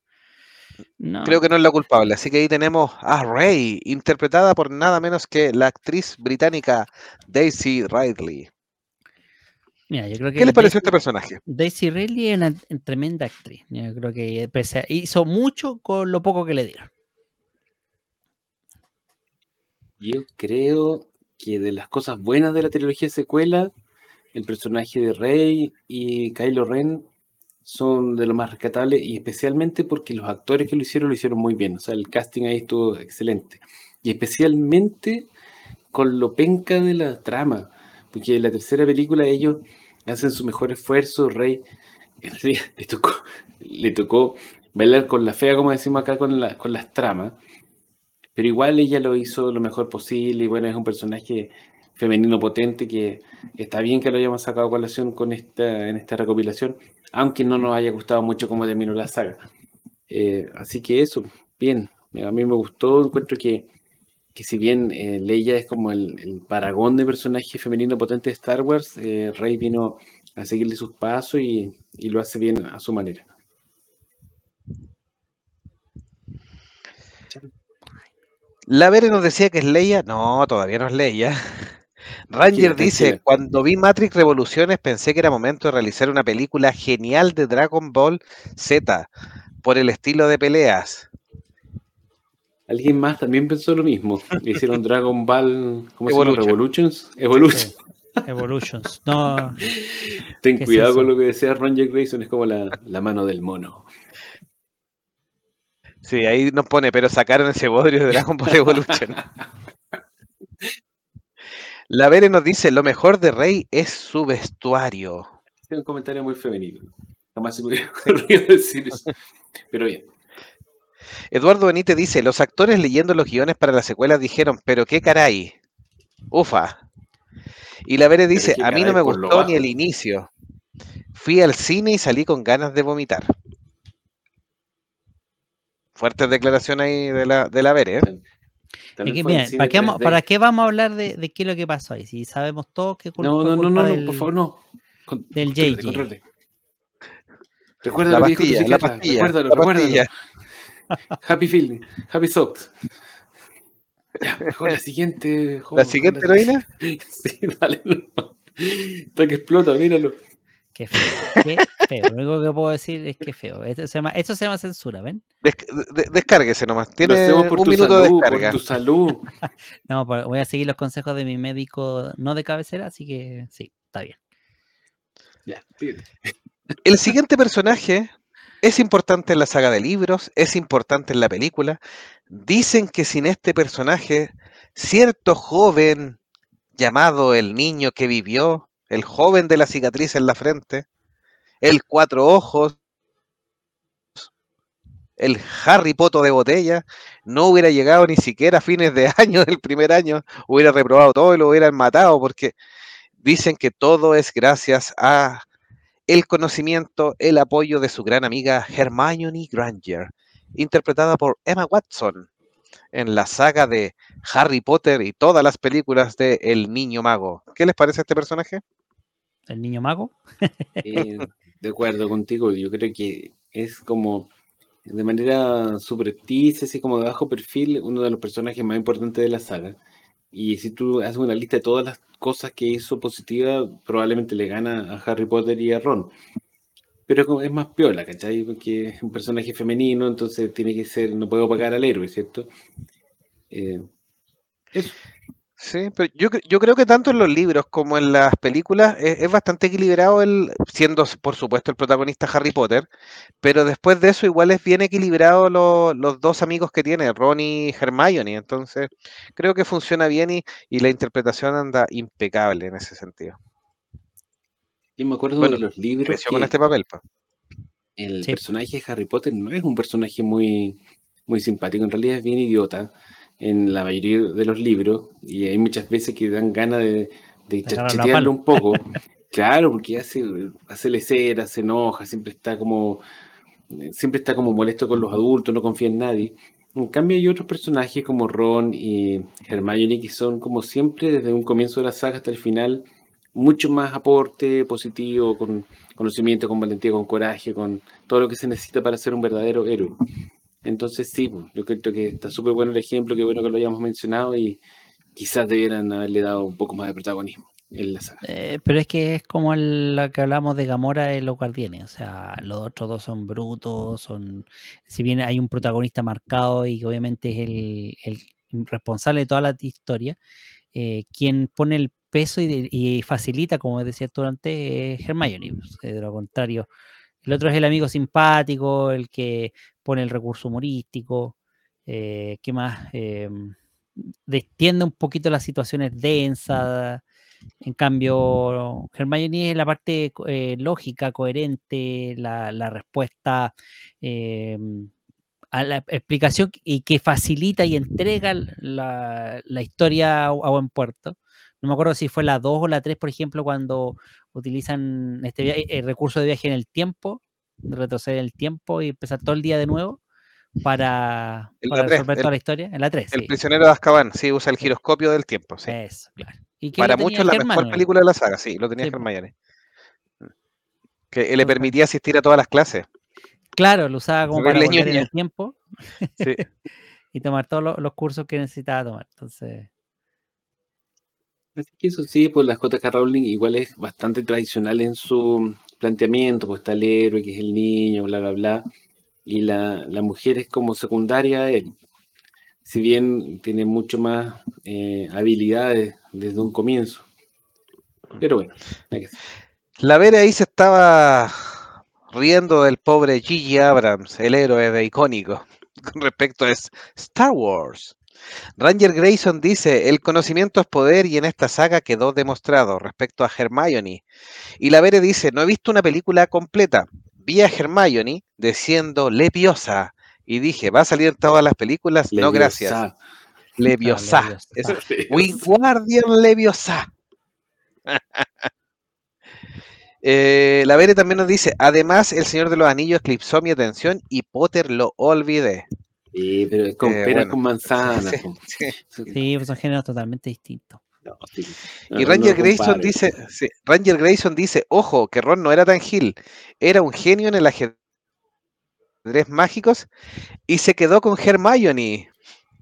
No, creo que no es la culpable. Así que ahí tenemos a Rey, interpretada por nada menos que la actriz británica Daisy Ridley. Mira, yo creo que ¿Qué les pareció este personaje? Daisy Ridley es una tremenda actriz. Yo creo que pese a- hizo mucho con lo poco que le dieron. Yo creo que de las cosas buenas de la trilogía secuela, el personaje de Rey y Kylo Ren son de lo más rescatables y especialmente porque los actores que lo hicieron lo hicieron muy bien. O sea, el casting ahí estuvo excelente. Y especialmente con lo penca de la trama, porque en la tercera película ellos hacen su mejor esfuerzo. Rey le tocó, le tocó bailar con la fea, como decimos acá, con, la, con las tramas. Pero igual ella lo hizo lo mejor posible y bueno, es un personaje femenino potente que está bien que lo hayamos sacado a colación con esta, en esta recopilación, aunque no nos haya gustado mucho cómo terminó la saga. Eh, así que eso, bien, a mí me gustó, encuentro que, que si bien eh, Leia es como el, el paragón de personaje femenino potente de Star Wars, eh, Rey vino a seguirle sus pasos y, y lo hace bien a su manera. La Vere nos decía que es Leia. No, todavía no es Leia. Ranger dice, cuando vi Matrix Revoluciones pensé que era momento de realizar una película genial de Dragon Ball Z por el estilo de peleas. Alguien más también pensó lo mismo. Le hicieron Dragon Ball, ¿cómo se llama? Evolution. Revolutions. Evolution. Evolutions. No, Ten ¿Qué es cuidado con lo que decía Roger Grayson, es como la, la mano del mono. Sí, ahí nos pone, pero sacaron ese bodrio de Dragon Ball Evolution. La Vere nos dice, lo mejor de Rey es su vestuario. Es un comentario muy femenino. Jamás se me hubiera ocurrido decir eso. Pero bien. Eduardo Benítez dice, los actores leyendo los guiones para las secuelas dijeron, pero qué caray. Ufa. Y la Vere dice, a mí no me gustó ni bajo". el inicio. Fui al cine y salí con ganas de vomitar. Fuertes declaraciones ahí de la, de la Vere, ¿eh? que, mira, ¿para, qué vamos, 3D. ¿para qué vamos a hablar de, de qué es lo que pasó ahí? Si sabemos todos que culpa, No, no, no, culpa no, no, del- por favor, no. Con- del JJ. Recuerda La pastilla, la pastilla, recuérdalo, la recuérdalo. pastilla. Happy feeling, happy socks. Ya, mejor la siguiente. joven, ¿La siguiente heroína? Sí, dale. No. Está que explota, míralo. Qué feo. Qué feo. Lo único que puedo decir es que feo. Esto se llama, esto se llama censura, ¿ven? Desc- de- descárguese nomás. Lo Tiene hacemos por un tu minuto de salud, descarga. por tu salud. No, pues, voy a seguir los consejos de mi médico no de cabecera, así que sí, está bien. Ya, pídete. El siguiente personaje es importante en la saga de libros, es importante en la película. Dicen que sin este personaje, cierto joven llamado el niño que vivió, el joven de la cicatriz en la frente, el cuatro ojos, el Harry Potter de botella, no hubiera llegado ni siquiera a fines de año del primer año, hubiera reprobado todo y lo hubieran matado, porque dicen que todo es gracias a el conocimiento, el apoyo de su gran amiga Hermione Granger, interpretada por Emma Watson en la saga de Harry Potter y todas las películas de El Niño Mago. ¿Qué les parece este personaje? El niño mago. Eh, de acuerdo contigo, yo creo que es como de manera subrepticia, así como de bajo perfil, uno de los personajes más importantes de la saga. Y si tú haces una lista de todas las cosas que hizo positiva, probablemente le gana a Harry Potter y a Ron. Pero es más piola, ¿cachai? Porque es un personaje femenino, entonces tiene que ser, no puedo pagar al héroe, ¿cierto? Eh, eso. Sí, pero yo, yo creo que tanto en los libros como en las películas es, es bastante equilibrado el, siendo por supuesto el protagonista Harry Potter, pero después de eso igual es bien equilibrado lo- los dos amigos que tiene, Ron y Hermione, entonces creo que funciona bien y, y la interpretación anda impecable en ese sentido. Yo me acuerdo Bueno, de los libros Creció que con este papel, pues. el Sí. personaje de Harry Potter no es un personaje muy, muy simpático, en realidad es bien idiota en la mayoría de los libros y hay muchas veces que dan ganas de, de chachetearlo un poco. Claro, porque hace, hace lecera, se enoja, siempre está como siempre está como molesto con los adultos, no confía en nadie. En cambio hay otros personajes como Ron y Hermione que son como siempre desde un comienzo de la saga hasta el final mucho más aporte positivo, con conocimiento, con valentía, con coraje, con todo lo que se necesita para ser un verdadero héroe. Entonces sí, pues, yo creo que está súper bueno el ejemplo, qué bueno que lo hayamos mencionado y quizás debieran haberle dado un poco más de protagonismo en la saga. Eh, pero es que es como el- lo que hablamos de Gamora en los Guardianes. O sea, los otros dos son brutos, son. Si bien hay un protagonista marcado y obviamente es el, el responsable de toda la historia, eh, quien pone el peso y, de- y facilita, como decía tú antes, es Hermione. pues, de lo contrario, el otro es el amigo simpático, el que pone el recurso humorístico, eh, ¿qué más? Eh, destiende un poquito las situaciones densas. En cambio, Hermione es la parte eh, lógica, coherente, la, respuesta eh, a la explicación y que facilita y entrega la, historia a, buen puerto. No me acuerdo si fue la 2 o la 3, por ejemplo, cuando utilizan este el recurso de viaje en el tiempo, retroceder el tiempo y empezar todo el día de nuevo para, resolver el- toda la historia. En la 3, El sí. prisionero de Azkaban, sí, usa el giroscopio del tiempo, sí. Eso, claro. ¿Y qué Para muchos la mejor película de la saga, sí, lo tenía Sí. Hermione. Que le permitía asistir a todas las clases. Claro, lo usaba como para volver en el tiempo Sí. y tomar todos los, los cursos que necesitaba tomar. Entonces, Así que eso sí, pues la J.K. Rowling igual es bastante tradicional en su planteamiento, pues está el héroe, que es el niño, bla, bla, bla, y la, la mujer es como secundaria a él. Si bien tiene mucho más eh, habilidades desde un comienzo. Pero bueno. La Vera ahí se estaba riendo del pobre Gigi Abrams, el héroe de icónico, con respecto a Star Wars. Ranger Grayson dice, el conocimiento es poder y en esta saga quedó demostrado respecto a Hermione. Y la Vera dice, no he visto una película completa. Vi a Hermione diciendo Leviosa y dije, ¿va a salir todas las películas? no, gracias. Leviosa. Es. Wingardium Leviosa. Eh, la Vere también nos dice, además el Señor de los Anillos eclipsó mi atención y Potter lo olvidé. Sí, pero es con Eh, bueno, con manzanas. Sí, po. sí. sí, pues son géneros totalmente distintos. No, sí. Y Ranger no Grayson dice, sí, Ranger Grayson dice, ojo, que Ron no era tan gil, era un genio en el ajedrez mágicos y se quedó con Hermione.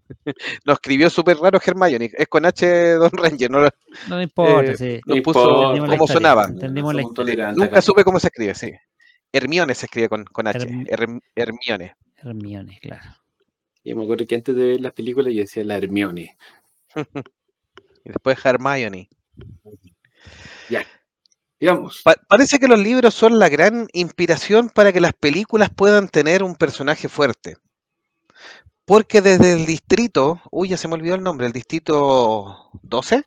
Nos escribió súper raro Hermione, es con H Don Ranger, no, No importa, Eh, sí. nos No puso cómo sonaba. Entendimos la Somos historia. tolerantes Nunca supe cómo se escribe, sí. Hermione se escribe con, con H, Herm- Herm- Hermione. Hermione, claro. Yo me acuerdo que antes de ver las películas yo decía la Hermione. Y después Hermione. Digamos. Pa- parece que los libros son la gran inspiración para que las películas puedan tener un personaje fuerte. Porque desde el distrito, uy, ya se me olvidó el nombre, el distrito 12,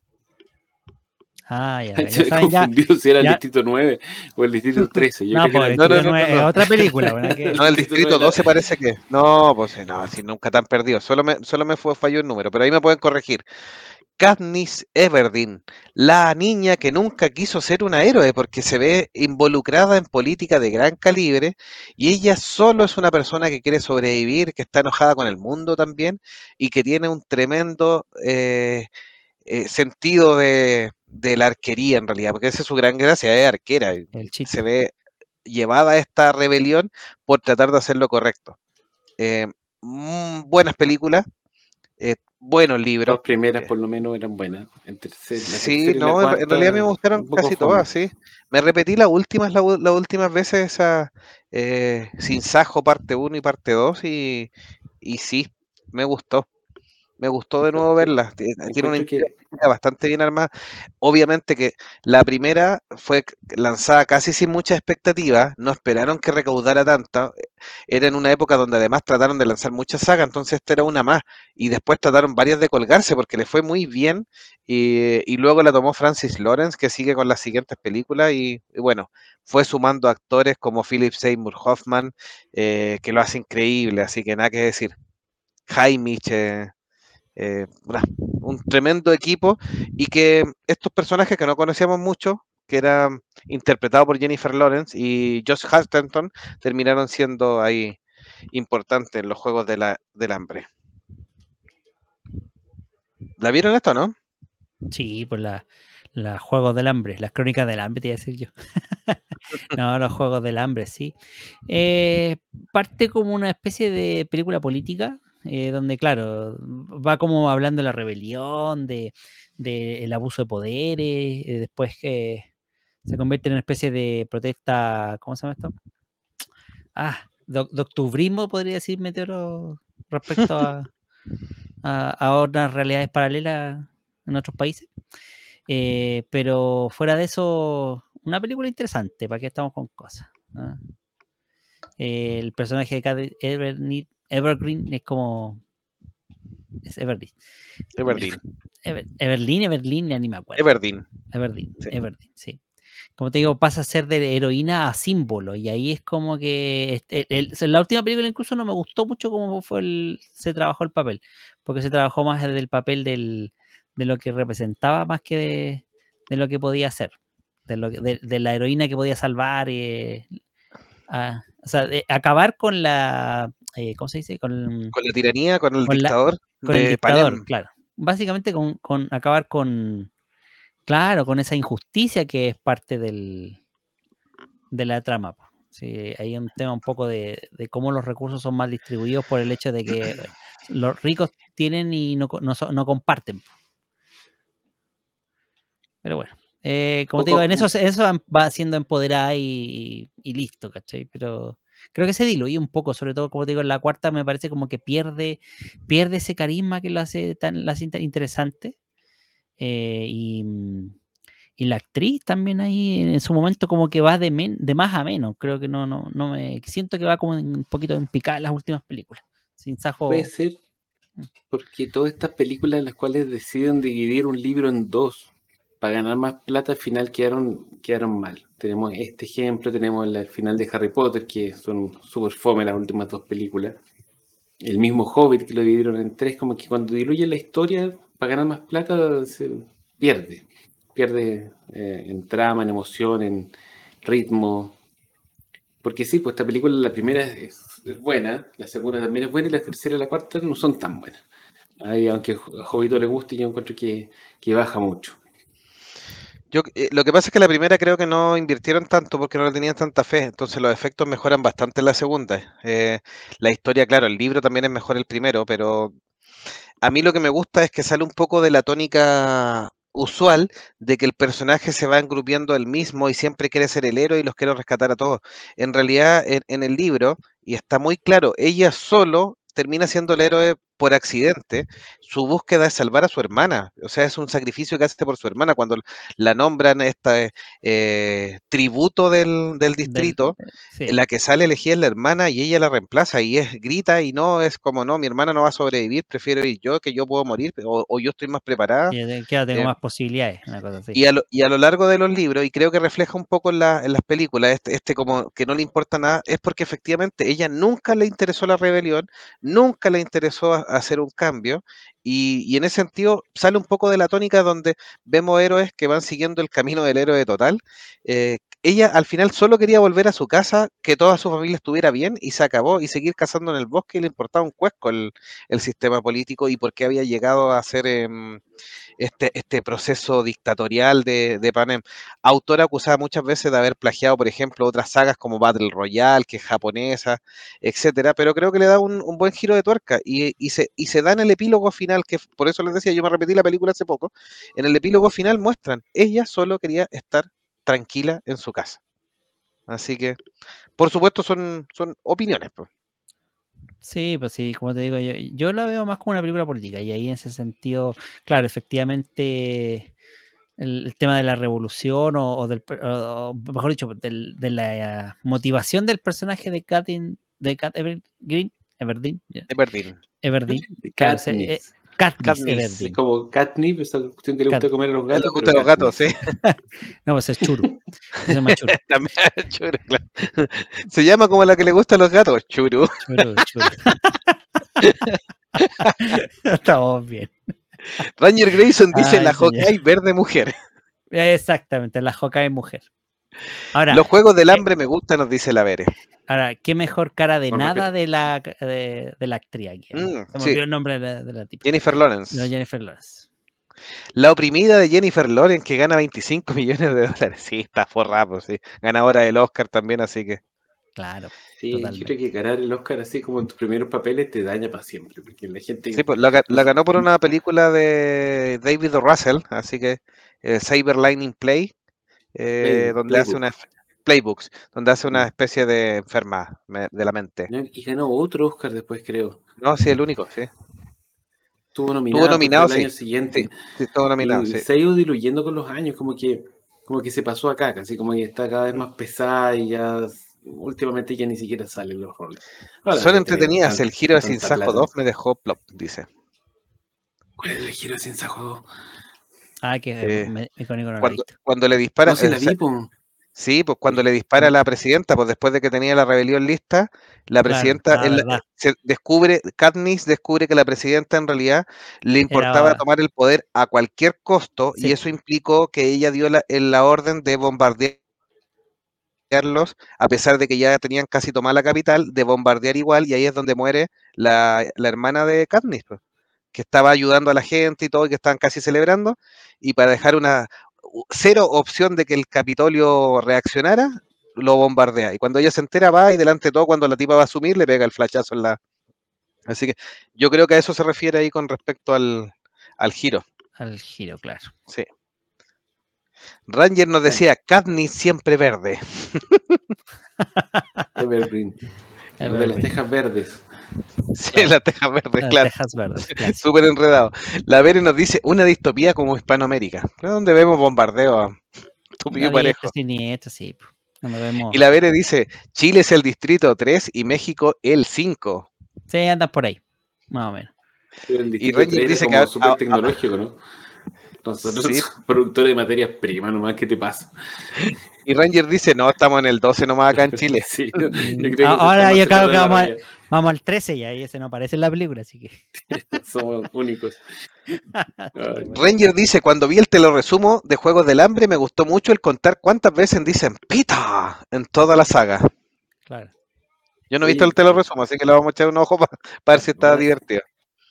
Ah, ya, ya Se me saben, ya. confundió si era el distrito 9 o el distrito 13. Yo No, creo que pues el no, no, no, no, es no. otra película, no, el distrito distrito nueve, 12 parece que, no, pues no, si nunca tan perdido, solo me, solo me fue, falló el número, pero ahí me pueden corregir. Katniss Everdeen, la niña que nunca quiso ser una héroe porque se ve involucrada en política de gran calibre y ella solo es una persona que quiere sobrevivir, que está enojada con el mundo también y que tiene un tremendo eh, eh, sentido de, de la arquería en realidad, porque esa es su gran gracia, es arquera. y El. Se ve llevada a esta rebelión por tratar de hacer lo correcto. Eh, mm, buenas películas, eh, buenos libros. Dos primeras Eh, por lo menos eran buenas. Tercer- la Sí, la no, en- realidad me gustaron casi fome. todas, sí. Me repetí las últimas, la las últimas veces esa eh, Sin Sajo parte 1 y parte 2 y, y sí, me gustó. Me gustó de nuevo verla. Tiene una que bastante bien armada. Obviamente que la primera fue lanzada casi sin mucha expectativa, no esperaron que recaudara tanta. Era en una época donde además trataron de lanzar muchas sagas, entonces esta era una más. Y después trataron varias de colgarse porque le fue muy bien. Y, y luego la tomó Francis Lawrence, que sigue con las siguientes películas. Y, y bueno, fue sumando actores como Philip Seymour Hoffman, eh, que lo hace increíble, así que nada que decir. Jaime, eh, eh, un tremendo equipo y que estos personajes que no conocíamos mucho, que eran interpretados por Jennifer Lawrence y Josh Hartenton, terminaron siendo ahí importantes en los Juegos de la, del Hambre. ¿La vieron esto, no? Sí, pues la, la Juegos del Hambre, las Crónicas del Hambre, te iba a decir yo. no, los Juegos del Hambre, sí. Eh, parte como una especie de película política, eh, donde, claro, va como hablando de la rebelión, de, de el abuso de poderes, eh, después que se convierte en una especie de protesta, ¿cómo se llama esto? Ah, de, de octubrismo, podría decir Meteoro, respecto a, a, a otras realidades paralelas en otros países. Eh, pero fuera de eso, una película interesante, ¿para qué estamos con cosas? ¿Ah? El personaje de Cat Evergreen, Evergreen es como. Es Everdeen. Everdeen. Ever, ya ni me acuerdo. Everdeen. Everdeen, Sí. Everdeen, sí. Como te digo, pasa a ser de heroína a símbolo. Y ahí es como que. este, el- la última película incluso no me gustó mucho cómo fue el, se trabajó el papel. Porque se trabajó más desde el papel del, de lo que representaba más que de, de lo que podía hacer. De, lo de, de la heroína que podía salvar. eh, a- o sea, de acabar con la. eh, ¿Cómo se dice? Con, Con la tiranía, con el Con la- dictador con de el dictador, Panem. claro. Básicamente con, con acabar con, claro, con esa injusticia que es parte del, de la trama. Sí, hay un tema un poco de, de cómo los recursos son mal distribuidos por el hecho de que los ricos tienen y no, no, no comparten. Pero bueno, eh, como te digo, en eso, se- eso va siendo empoderada y, y listo, ¿cachai? Pero creo que se diluye un poco, sobre todo, como te digo, en la cuarta me parece como que pierde, pierde ese carisma que lo hace tan la hace inter- interesante. eh, y, mm, y la actriz también ahí en su momento como que va de, men- de más a menos. Creo que no, no, no me siento que va como un poquito en picada en las últimas películas. Sin sajo. puede ser porque todas estas películas en las cuales deciden dividir un libro en dos para ganar más plata al final quedaron, quedaron mal. Tenemos este ejemplo, tenemos el final de Harry Potter, que son súper fome las últimas dos películas. El mismo Hobbit que lo dividieron en tres, como que cuando diluye la historia para ganar más plata se pierde. Pierde eh, en trama, en emoción, en ritmo. Porque sí, pues esta película, la primera es, buena, la segunda también es buena y la tercera y la cuarta no son tan buenas. Ahí, aunque a Jovito le guste, yo encuentro que baja mucho. Yo, eh, lo que pasa es que la primera creo que no invirtieron tanto porque no le tenían tanta fe, entonces los efectos mejoran bastante en la segunda. Eh, la historia, claro, el libro también es mejor el primero, pero a mí lo que me gusta es que sale un poco de la tónica usual de que el personaje se va engrupiendo él mismo y siempre quiere ser el héroe y los quiere rescatar a todos. En realidad, en, en el libro, y está muy claro, ella solo termina siendo el héroe por accidente. Su búsqueda es salvar a su hermana, o sea, es un sacrificio que hace por su hermana cuando la nombran esta eh, tributo del, del del- distrito sí. la que sale elegida es la hermana y ella la reemplaza y es grita y no es como no, mi hermana no va a sobrevivir, prefiero ir yo que yo puedo morir o, o yo estoy más preparada. Que, tengo eh, más posibilidades, una cosa así. Y a, lo, y a lo largo de los libros, y creo que refleja un poco en, la- en las películas, este, este como que no le importa nada, es porque efectivamente ella nunca le interesó la rebelión, nunca le interesó hacer un cambio, y, y en ese sentido sale un poco de la tónica donde vemos héroes que van siguiendo el camino del héroe total. eh, ella al final solo quería volver a su casa, que toda su familia estuviera bien, y se acabó, y seguir cazando en el bosque, y le importaba un cuesco el, sistema político y por qué había llegado a ser... em, este, este proceso dictatorial de, Panem. Autora acusada muchas veces de haber plagiado, por ejemplo, otras sagas como Battle Royale, que es japonesa, etcétera, pero creo que le da un, buen giro de tuerca y se, y se da en el epílogo final, que por eso les decía, yo me repetí la película hace poco, en el epílogo final muestran, ella solo quería estar tranquila en su casa. Así que, por supuesto, son, son opiniones. pues. Sí, pues sí, como te digo, yo, yo la veo más como una película política y ahí en ese sentido, claro, efectivamente el, el tema de la revolución o, o del, o- mejor dicho, del- de la motivación del personaje de Katyn, de Kat Evergreen, Everdeen, ya, Everdeen. Everdeen, claro, eh, Katniss. Katniss Katniss, como catnip, esa cuestión que le gusta Cat- comer a los Le gatos. gustan pero los gatos, sí. Katniss. No, pues es churu. Es más churu. También, churu, claro. Se llama como la que le gustan los gatos, churu. Churu, churu. Estamos bien. Ranger Grayson dice Ay, la. Hawkeye verde mujer. Exactamente, la Hawkeye mujer. Ahora, Los juegos del hambre me gustan, nos dice la Vere. ahora, qué mejor cara de No, nada pero- de la, de, de la actriz aquí. ¿eh? Mm, sí. el nombre de la, de la tipa. Jennifer Lawrence. No, Jennifer Lawrence. La oprimida de Jennifer Lawrence que gana 25 millones de dólares. Sí, está forrado, pues, sí. Ganadora del Oscar también, así que. Claro. Sí, yo Totalmente. creo que ganar el Oscar así como en tus primeros papeles te daña para siempre. Porque la gente. Sí, pues la, ga- la ganó por una película de David. Russell, así que eh, Cyberlining Play, eh, donde hace una playbooks, donde hace una Mm. especie de enferma de la mente. Y ganó otro Oscar después, creo. No, sí, el único, sí. Tuvo nominado, nominado, el año siguiente. Sí, sí, todo nominado, y se ha ido diluyendo con los años, como que, como que se pasó acá, casi como que está cada vez más pesada y ya últimamente ya ni siquiera salen los roles. Ahora, Son que entretenidas. El giro de Sin Sajo plata. 2 me dejó plop, dice. ¿Cuál es el giro de Sin Sajo 2? Ah, que Eh, me, no Cuando, visto. cuando le dispara. No se la sa- vi, po. Sí, pues cuando le dispara a la presidenta, pues después de que tenía la rebelión lista, la presidenta ah, la- se descubre, Katniss descubre que la presidenta en realidad le importaba Era- tomar el poder a cualquier costo Sí. y eso implicó que ella dio la, en la orden de bombardearlos, a pesar de que ya tenían casi tomada la capital, de bombardear igual y ahí es donde muere la, la hermana de Katniss, pues, que estaba ayudando a la gente y todo, y que estaban casi celebrando, y para dejar una cero opción de que el Capitolio reaccionara, lo bombardea. Y cuando ella se entera, va y delante de todo, cuando la tipa va a asumir, le pega el flachazo en la. Así que yo creo que a eso se refiere ahí con respecto al, al giro. Al giro, claro. Sí. Ranger nos decía, Katniss siempre verde. Evergreen. De las tejas verdes. Sí, la teja verde, Las claro. Tejas verdes, claro. Súper enredado. La Vere nos dice, una distopía como Hispanoamérica. donde vemos bombardeo a tupido y parejo. sí. vemos... Y la Vere dice, Chile es el distrito 3 y México el 5. Sí, andan por ahí. Más o menos. Pero el distrito Ranger tres era dice que a- súper tecnológico, ¿no? Nosotros Sí. somos productores de materias primas, nomás, ¿qué te pasa? Y Ranger dice, no, estamos en el 12 nomás acá en Chile. Sí, yo Mm, creo ahora yo creo que la vamos al 13 ya, y ese no aparece en la película, así que. Somos únicos. Ranger dice, cuando vi el te lo resumo de Juegos del Hambre, me gustó mucho el contar cuántas veces dicen pita en toda la saga. Claro. Yo no he visto el te lo resumo, así que le vamos a echar un ojo para ver si está divertido.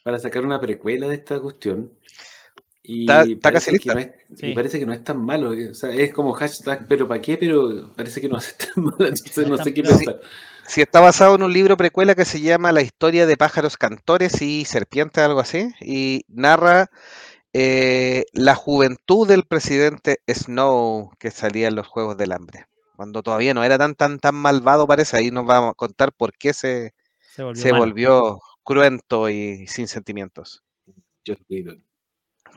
para sacar una precuela de esta cuestión. Y Está- está parece casi que no es, Sí. y parece que no es tan malo. eh, O sea, es como hashtag, pero ¿para qué? Pero parece que no es tan malo. Entonces no sé qué pensar. Si está basado en un libro precuela que se llama La historia de pájaros cantores y serpientes, algo así, y narra eh, la juventud del presidente Snow que salía en los Juegos del Hambre. Cuando todavía no era tan tan tan malvado, parece, ahí nos vamos a contar por qué se, Se volvió. se volvió cruento y sin sentimientos. Yo.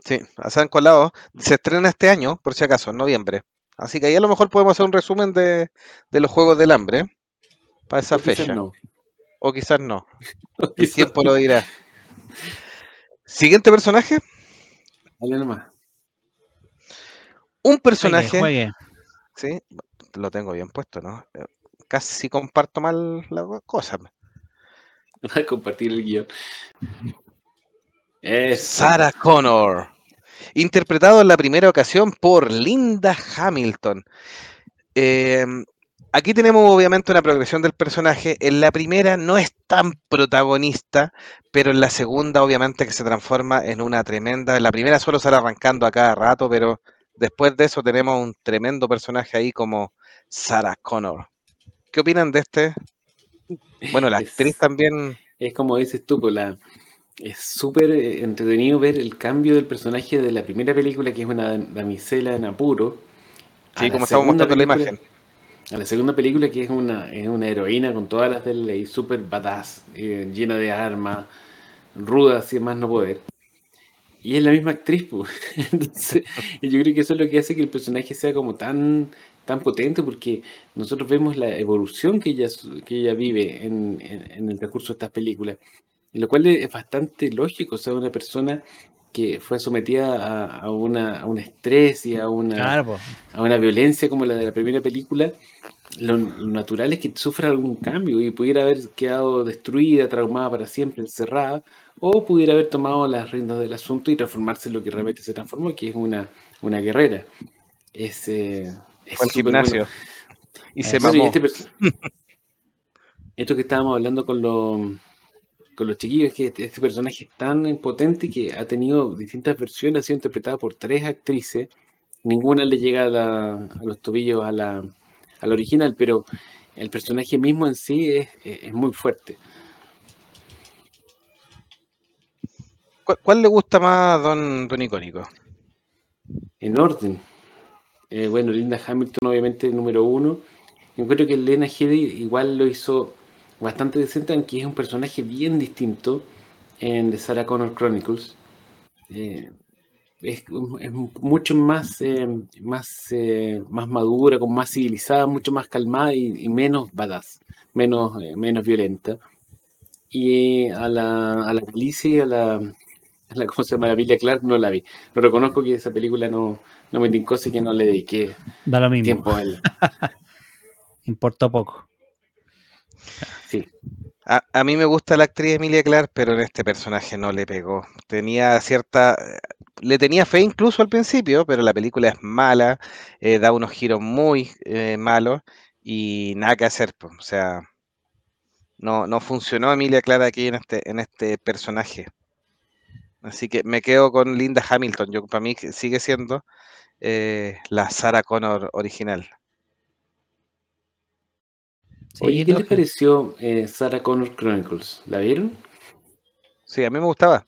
Sí, se han colado. Se estrena este año, por si acaso, en noviembre. Así que ahí a lo mejor podemos hacer un resumen de, de los Juegos del Hambre para esa O quizás fecha. no. O quizás no. O El quizás tiempo no. lo dirá. Siguiente personaje. Dale nomás. Un personaje. juegue. Sí, lo tengo bien puesto, ¿no? Eh, Casi comparto mal la cosa. Voy a compartir el guion. Es Sarah Connor. Interpretado en la primera ocasión por Linda Hamilton. Eh, aquí tenemos obviamente una progresión del personaje. En la primera no es tan protagonista, pero en la segunda obviamente que se transforma en una tremenda. En la primera solo sale arrancando a cada rato, pero después de eso tenemos un tremendo personaje ahí como Sarah Connor. ¿Qué opinan de este? Bueno, la Es- actriz también. Es como dices tú, pues, la, es súper eh, entretenido ver el cambio del personaje de la primera película, que es una damisela en apuro. a Sí, la como estamos mostrando la película, imagen. a la segunda película, que es una, es una heroína con todas las de ley, súper badass, eh, llena de armas, ruda, así más no poder. Y es la misma actriz, pues. Entonces, yo creo que eso es lo que hace que el personaje sea como tan, tan potente, porque nosotros vemos la evolución que ella, que ella vive en, en, en el recurso de estas películas. Y lo cual es bastante lógico, o sea, una persona que fue sometida a, a una, a un estrés y a una, Claro, a una violencia como la de la primera película, lo, lo natural es que sufra algún cambio y pudiera haber quedado destruida, traumada para siempre, encerrada, o pudiera haber tomado las riendas del asunto y transformarse en lo que realmente se transformó, que es una, una guerrera. Es, eh, es Fue al súper bueno. gimnasio. Y se Bueno, y mamó. este esto que estábamos hablando con, los con los chiquillos es que este, este personaje es tan potente que ha tenido distintas versiones, ha sido interpretada por tres actrices. Ninguna le llega a, la- a los tobillos a la, al original, pero el personaje mismo en sí es, es- es muy fuerte. ¿Cuál, cuál le gusta más, don, don Icónico? En orden. Eh, bueno, Linda Hamilton, obviamente, número uno. Yo creo que Lena Headey igual lo hizo bastante decente, aunque es un personaje bien distinto en The Sarah Connor Chronicles. Eh, es, es mucho más, eh, más, eh, más madura, como más civilizada, mucho más calmada y, y menos badass, menos, eh, menos violenta. Y a la, a la Alicia a la, a la, ¿cómo se llama? La Clark no la vi. Lo reconozco que esa película no, no me tincó, así que no le dediqué Da lo mismo. tiempo a él. Importó poco. Sí. A, a mí me gusta la actriz Emilia Clarke, pero en este personaje no le pegó. Tenía cierta. Le tenía fe incluso al principio, pero la película es mala, eh, da unos giros muy eh, malos y nada que hacer. pues, O sea, no, no funcionó Emilia Clarke aquí en este, en este personaje. Así que me quedo con Linda Hamilton. Yo, para mí sigue siendo eh, la Sarah Connor original. Sí, Oye, ¿qué les lógico. pareció eh, Sarah Connor Chronicles? ¿La vieron? Sí, a mí me gustaba.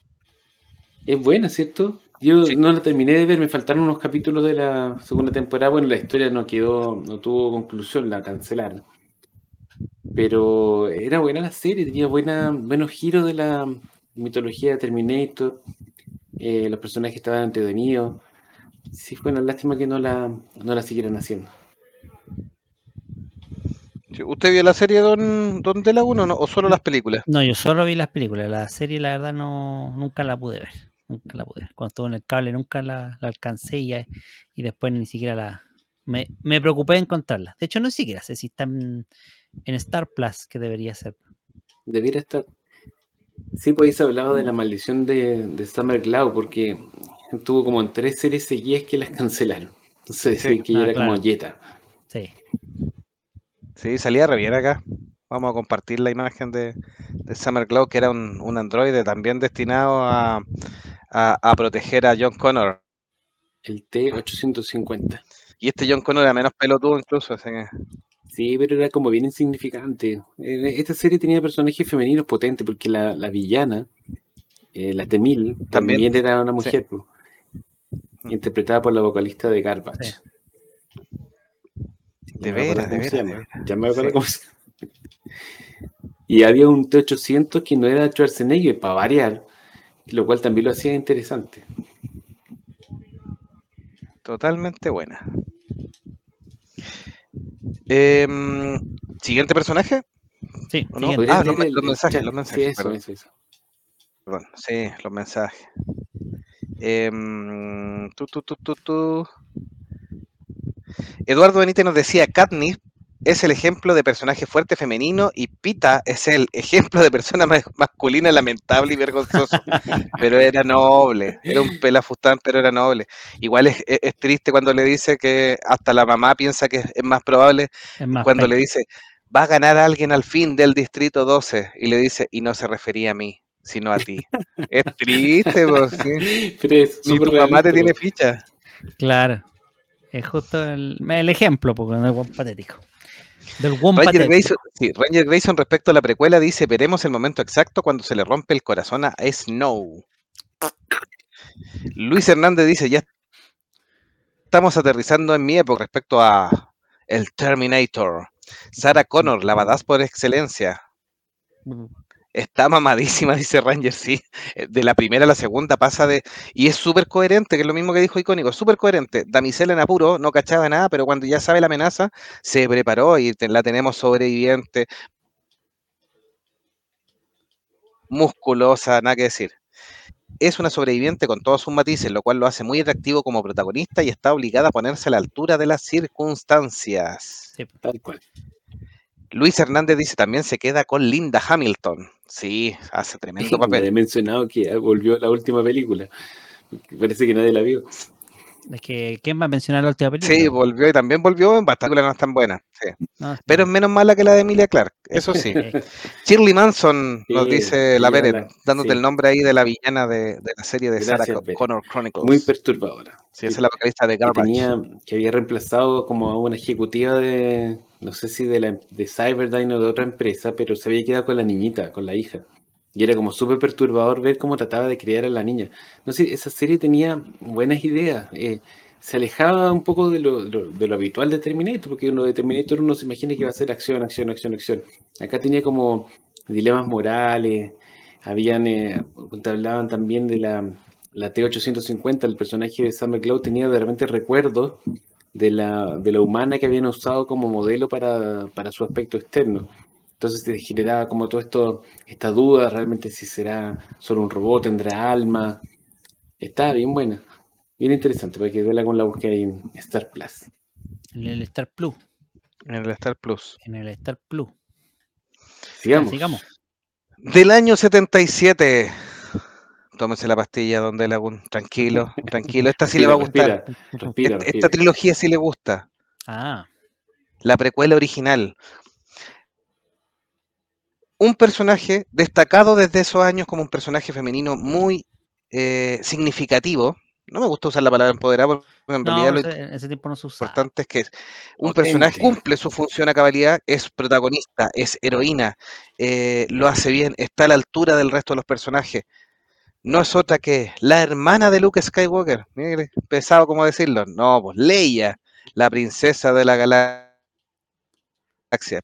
Es buena, ¿cierto? Yo Sí. no la terminé de ver, me faltaron unos capítulos de la segunda temporada. Bueno, la historia no quedó, no tuvo conclusión, la cancelaron. Pero era buena la serie, tenía buena, buenos giros de la mitología de Terminator. eh, los personajes estaban entretenidos. Sí, fue una lástima que no la, no la siguieran haciendo. ¿Usted vio la serie Don, Don de la 1 no? o solo las películas? No, yo solo vi las películas. La serie, la verdad, no nunca la pude ver. Nunca la pude ver. Cuando estuvo en el cable, nunca la, la alcancé y, ya- y después ni siquiera la. Me, me preocupé de encontrarla. De hecho, no siquiera sé si está en, en Star Plus, que debería ser. Debiera estar. Sí, pues ahí se hablaba de la maldición de, de Summer Glau, porque tuvo como en tres series seguidas que las cancelaron. Entonces, Sí. que Ah, era claro. como Jetta. Sí. Sí, salía re bien acá. Vamos a compartir la imagen de, de Summer Glau, que era un, un androide también destinado a, a- a proteger a John Connor. El T-850. Y este John Connor era menos pelotudo incluso. así que- Sí, pero era como bien insignificante. Eh, Esta serie tenía personajes femeninos potentes, porque la, la villana, eh, la Temil, también, También, era una mujer, pues, interpretada por la vocalista de Garbage. Sí. De Ya me acuerdo veras, de veras. Ya me acuerdo Sí. cómo se Y había un T-800 que no era Schwarzenegger, para variar, lo cual también lo hacía interesante. Totalmente buena. Em, Siguiente personaje. Sí, ¿O no? siguiente. ¿Podrías Ah, los, mensajes, los Sí, mensajes, eso, perdón, eso, eso. perdón. Sí, los mensajes. Em, tu, tu, tu, tu, tu. Eduardo Benítez nos decía, Katniss es el ejemplo de personaje fuerte femenino y Pita es el ejemplo de persona ma- masculina lamentable y vergonzoso. Pero era noble, era un pelafustán, pero era noble. Igual es, es- es triste cuando le dice que hasta la mamá piensa que es, es más probable Es más cuando le dice, va a ganar alguien al fin del distrito 12 y le dice, y no se refería a mí, sino a ti. Es triste, pues, sí. Pero es Ni súper tu mamá te realista, tiene ficha. Claro. Es justo el, el ejemplo, porque no es buen patético. Del buen Ranger patético. Grayson, sí, Ranger Grayson respecto a la precuela dice, veremos el momento exacto cuando se le rompe el corazón a Snow. Luis Hernández dice, ya estamos aterrizando en mi época respecto a el Terminator. Sarah Connor, la badass por excelencia. Está mamadísima, dice Ranger, sí. Eh, De la primera a la segunda pasa de... Y es súper coherente, que es lo mismo que dijo Icónico, súper coherente. Damisela en apuro, no cachaba nada, pero cuando ya sabe la amenaza, se preparó y la tenemos sobreviviente, musculosa, nada que decir. Es una sobreviviente con todos sus matices, lo cual lo hace muy atractivo como protagonista y está obligada a ponerse a la altura de las circunstancias. Sí. Tal cual. Luis Hernández dice también se queda con Linda Hamilton. Sí, hace tremendo Nadie papel. ha mencionado que volvió a la última película. Parece que nadie la vio. Es que, ¿quién va a mencionar la última película? Sí, volvió y también volvió en bastante no es tan buena. sí. No, Pero es menos mala que la de Emilia Clark, eso sí. Shirley Manson nos Sí, dice sí, la la- dándote sí. el nombre ahí de la villana de, de la serie de Gracias, Sarah. Connor Chronicles. Muy perturbadora. sí, esa es la vocalista de que Garbage. tenía que había reemplazado como a una ejecutiva de no sé si de la de Cyberdyne o de otra empresa, pero se había quedado con la niñita, con la hija. Y era como súper perturbador ver cómo trataba de criar a la niña. No sé, esa serie tenía buenas ideas. eh, se alejaba un poco de lo, lo- habitual de Terminator, porque uno de Terminator uno se imagina que iba a ser acción, acción, acción, acción. Acá tenía como dilemas morales, habían, eh, hablaban también de la, la T-850, el personaje de Sam McCloud tenía de repente recuerdos de la, de la humana que habían usado como modelo para, para su aspecto externo. Entonces te generaba como todo esto, esta duda realmente si será solo un robot, tendrá alma. Está bien buena, bien interesante, para que verla con la búsqueda en Star Plus. en el Star Plus. En el Star Plus. En el Star Plus. Sigamos. sigamos. Del año 77. Tómese la pastilla, Don Delagun. Tranquilo, tranquilo. Esta sí le va a gustar. Respira, respira, Esta, esta trilogía sí le gusta. Ah, La precuela original. Un personaje destacado desde esos años como un personaje femenino muy eh, significativo. No me gusta usar la palabra empoderado porque en no, realidad lo ese- no se importante es que un Potente. personaje cumple su función a cabalidad, es protagonista, es heroína, eh, lo hace bien, está a la altura del resto de los personajes. No es otra que la hermana de Luke Skywalker. Mire, pesado como decirlo. No, pues Leia, la princesa de la galaxia.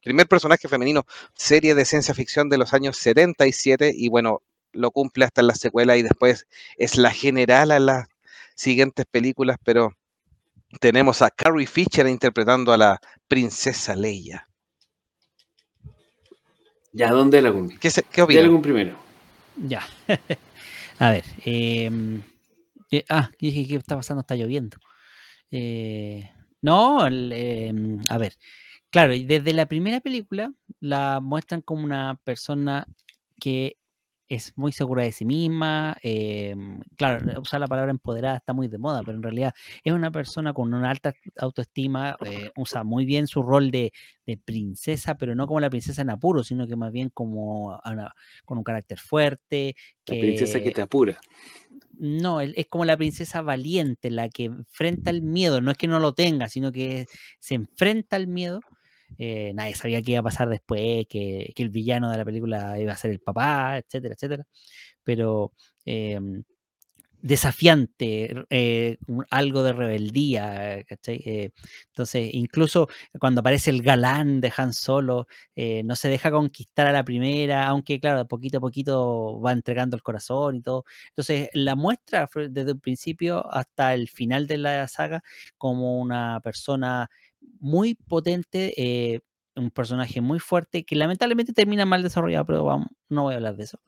Primer personaje femenino, serie de ciencia ficción de los años 77 y bueno, lo cumple hasta en la secuela y después es la general a las siguientes películas, pero tenemos a Carrie Fisher interpretando a la princesa Leia. Ya, ¿dónde? ¿Qué, se- qué ¿De opinan? algún primero? Ya. a ver. em, eh, ah, dije, ¿qué está pasando? Está lloviendo. Eh, no, el, em, a ver. Claro, y desde la primera película la muestran como una persona que es muy segura de sí misma. em, claro, usar la palabra empoderada está muy de moda, pero en realidad es una persona con una alta autoestima, eh, usa muy bien su rol de, de princesa, pero no como la princesa en apuro, sino que más bien como una- con un carácter fuerte. La princesa que te apura. No, es como la princesa valiente, la que enfrenta el miedo, no es que no lo tenga, sino que se enfrenta al miedo. Eh, nadie sabía qué iba a pasar después, que, que el villano de la película iba a ser el papá, etcétera, etcétera. Pero em, desafiante, r- eh, algo de rebeldía, ¿cachai? Eh, entonces, incluso cuando aparece el galán de Han Solo, eh, no se deja conquistar a la primera, aunque claro, poquito a poquito va entregando el corazón y todo. Entonces, la muestra desde el principio hasta el final de la saga como una persona muy potente, eh, un personaje muy fuerte que lamentablemente termina mal desarrollado, pero vamos, no voy a hablar de eso.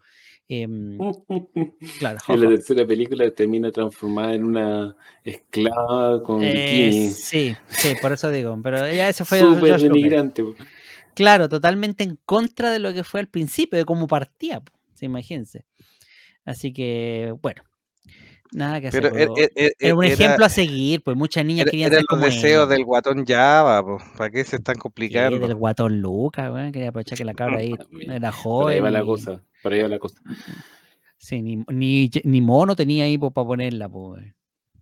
Em, claro, En la tercera película termina transformada en una esclava con Eh, bikini. sí, sí, por eso digo, pero ya ese fue Súper denigrante. Claro, totalmente en contra de lo que fue al principio, de cómo partía, sí, imagínense. Así que, bueno, nada que hacer. Pero er- pero er- er- era un era- ejemplo a seguir, pues muchas niñas era- querían ser los como deseos ella. del guatón Java, po. ¿para qué se están Sí, complicando? del guatón Lucas, quería aprovechar que la cabra ahí era Por ahí va joven. la cosa. Por ahí va la cosa. Sí, ni, ni, ni mono tenía ahí para ponerla, pues.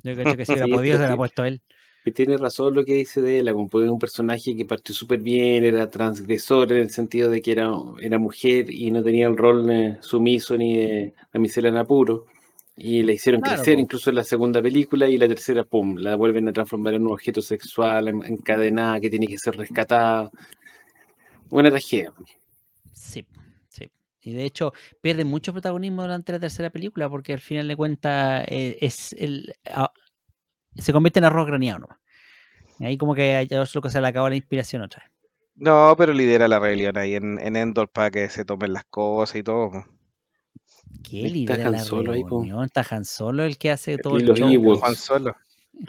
Yo creo que si hubiera Sí, podido pero se la sí. ha puesto él. que tiene razón lo que dice de él, como es un personaje que partió súper bien, era transgresor en el sentido de que era, era mujer y no tenía el rol eh, sumiso ni de damisela en apuro. Y la hicieron Claro, crecer incluso en la segunda película y la tercera, pum, la vuelven a transformar en un objeto sexual, en- encadenada, que tiene que ser rescatada. Una tragedia. Sí, sí. Y de hecho pierde mucho protagonismo durante la tercera película porque al final de cuentas eh, es el se convierte en arroz graneado. Y ahí como que a George Lucas se le acabó la inspiración otra vez. No, pero lidera la rebelión ahí en, en Endor para que se tomen las cosas y todo. ¿Qué Está lidera Han la Solo ahí? Está Han Solo el que hace todo Y el los show. Juan Solo.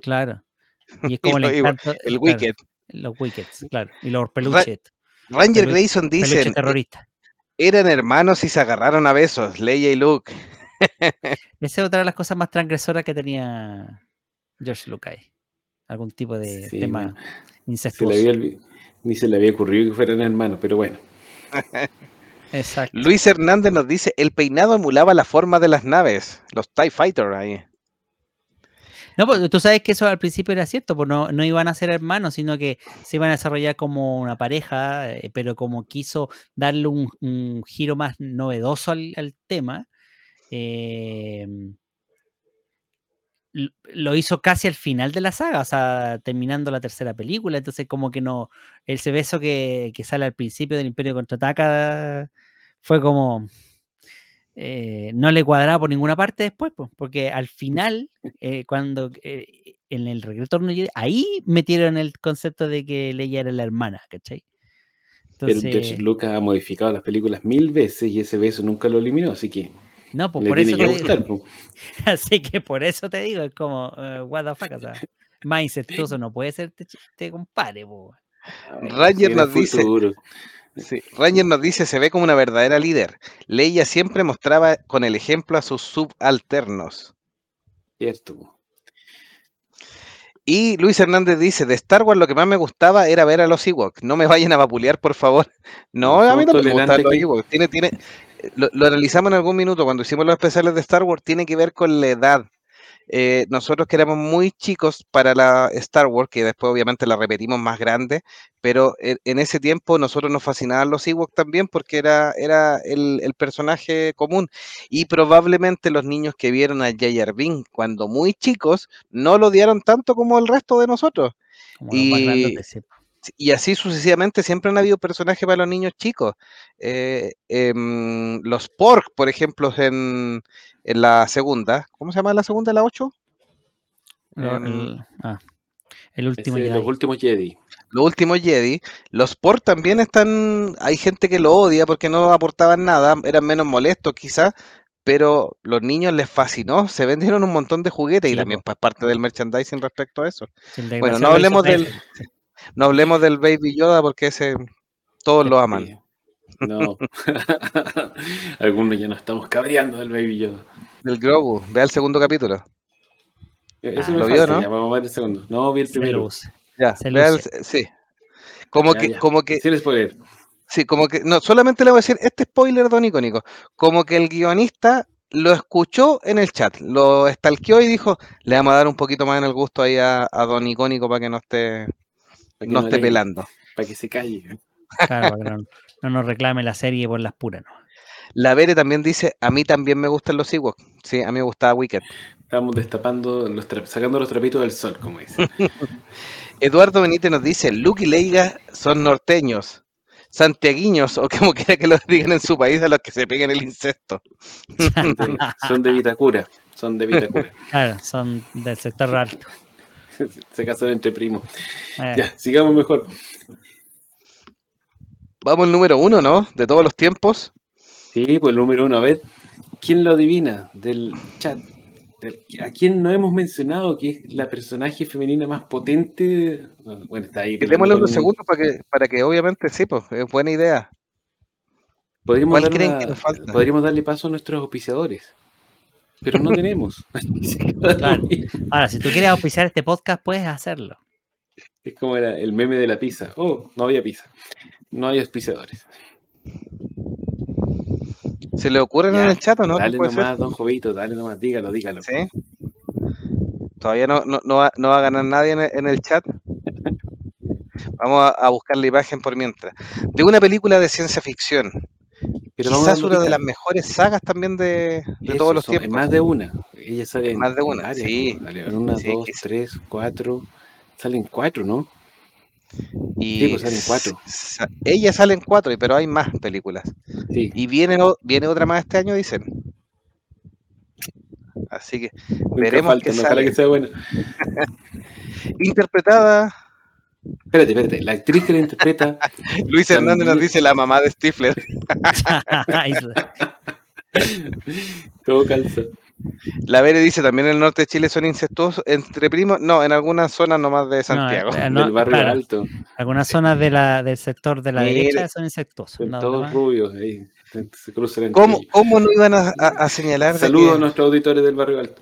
Claro. Y es Y como el Ewoks, encanto. El claro, Wicked. los Wickeds, claro. Y los peluches. Ranger Grayson Peluches dicen, terroristas. eran hermanos y se agarraron a besos, Leia y Luke. Esa es otra de las cosas más transgresoras que tenía George Lucas. ahí. Algún tipo de Sí, tema bueno, Se le incestuoso. había ni se le había ocurrido que fueran hermanos, pero bueno. Exacto. Luis Hernández nos dice, el peinado emulaba la forma de las naves, los TIE Fighter ahí. No, pues tú sabes que eso al principio era cierto, pues no, no iban a ser hermanos, sino que se iban a desarrollar como una pareja, eh, pero como quiso darle un, un giro más novedoso al, al tema, eh, lo hizo casi al final de la saga, o sea, terminando la tercera película, entonces como que no, ese beso que, que sale al principio del Imperio Contraataca fue como... eh, no le cuadraba por ninguna parte después, pues, porque al final, eh, cuando eh, en el retorno, ahí metieron el concepto de que Leia era la hermana, ¿cachai? Pero Entonces, George Lucas ha modificado las películas mil veces y ese beso nunca lo eliminó, así que no, pues le por tiene eso que te gustar. digo, po. así que por eso te digo, es como, eh, what the fuck, o sea, más incestuoso no puede ser este, ch- este compadre, po. Ranger en el nos dice-. Sí. Ranger nos dice, se ve como una verdadera líder. Leia siempre mostraba con el ejemplo a sus subalternos. Cierto. Y Luis Hernández dice, de Star Wars lo que más me gustaba era ver a los Ewoks. No me vayan a vapulear, por favor. No, No, a mí también me gustan los. Ewoks. Tiene, tiene, lo, lo analizamos en algún minuto cuando hicimos los especiales de Star Wars, tiene que ver con la edad. Eh, nosotros que éramos muy chicos para la Star Wars, que después obviamente la repetimos más grande, pero en, ese tiempo nosotros nos fascinaban los Ewoks también porque era, era el, el personaje común. Y probablemente los niños que vieron a Binks cuando muy chicos no lo odiaron tanto como el resto de nosotros. Como Y-. Y así sucesivamente siempre han habido personajes para los niños chicos. Eh, em, los Pork, por ejemplo, en, en la segunda. ¿Cómo se llama la segunda? ¿La 8? Lo- Em, el, ah, el último Jedi. los últimos Jedi. Los últimos Jedi. Los Pork también están. Hay gente que lo odia porque no aportaban nada, eran menos molestos quizás, pero los niños les fascinó. Se vendieron un montón de juguetes y también pues, parte del merchandising respecto a eso. Bueno, no hablemos del- No hablemos del Baby Yoda porque ese todos lo aman. No. Algunos ya nos estamos cabreando del Baby Yoda. Del Grogu. Vea el segundo capítulo. Eso Ah, ¿lo vio, no? ya, vamos a ver el segundo. No, vi el primero. Ya, Se el- luce. sí. Como Ya, que, ya. como que, Sin spoiler. sí, como que, no, solamente le voy a decir este spoiler, don Icónico. Como que el guionista lo escuchó en el chat, lo stalkeó y dijo, le vamos a dar un poquito más en el gusto ahí a, a don Icónico para que no esté, no esté le- pelando. Para que se calle. Claro, para que no, no nos reclame la serie por las puras, ¿no? La Vere también dice, a mí también me gustan los Ewoks. Sí, a mí me gustaba Wicked. Estamos destapando, los sacando los trapitos del sol, como dicen. Eduardo Benítez nos dice, Luke y Leiga son norteños, santiaguiños, o como quiera que lo digan en su país a los que se peguen el incesto. Son de Vitacura. Son de Vitacura. Claro, son del sector alto. se casan entre primos. Eh, Ya, sigamos mejor. Vamos al número uno, ¿no? De todos los tiempos. Sí, pues el número uno. A ver, ¿quién lo adivina del chat? ¿A quién no hemos mencionado que es la personaje femenina más potente? Bueno, está ahí. Démosle unos segundos para que, para que obviamente sí, pues, es buena idea. Podríamos, ¿Cuál dar creen que nos falta? podríamos darle paso a nuestros auspiciadores. Pero no tenemos. Claro. Ahora, si tú quieres auspiciar este podcast, puedes hacerlo. Es como era el meme de la pizza. Oh, no había pizza. No hay auspiciadores. ¿Se le ocurren en el chat o no? dale nomás, don Jovito, dale nomás, dígalo, dígalo. ¿Sí? Todavía no, no, no, va, no va a ganar nadie en el, en el chat. Vamos a, a buscar la imagen por mientras. De una película de ciencia ficción Pero Quizás una de las mejores sagas también de, de todos los tiempos. más de una. Ella sale más de en una, sí. ¿no? Una, Sí, dos, tres, cuatro. Salen cuatro, ¿no? Y Sí, pues salen cuatro. sa- ella sale en cuatro, pero hay más películas. Sí. Y viene, viene otra más este año, dicen. Así que Nunca veremos falta, ojalá sale. que sea buena. Interpretada, Espérate, espérate. La actriz que la interpreta. Luis Hernández nos dice la mamá de Stifler. todo calza. La Vere dice también en el norte de Chile son incestuosos entre primos. No, en algunas zonas nomás de Santiago. eh, no, del barrio claro. alto. Algunas zonas de la, del sector de la derecha son ¿no? todos rubios. Ahí. Se, cruzan entre ¿Cómo. ¿Cómo no iban a, a- a señalar de Saludos a nuestros auditores del barrio alto.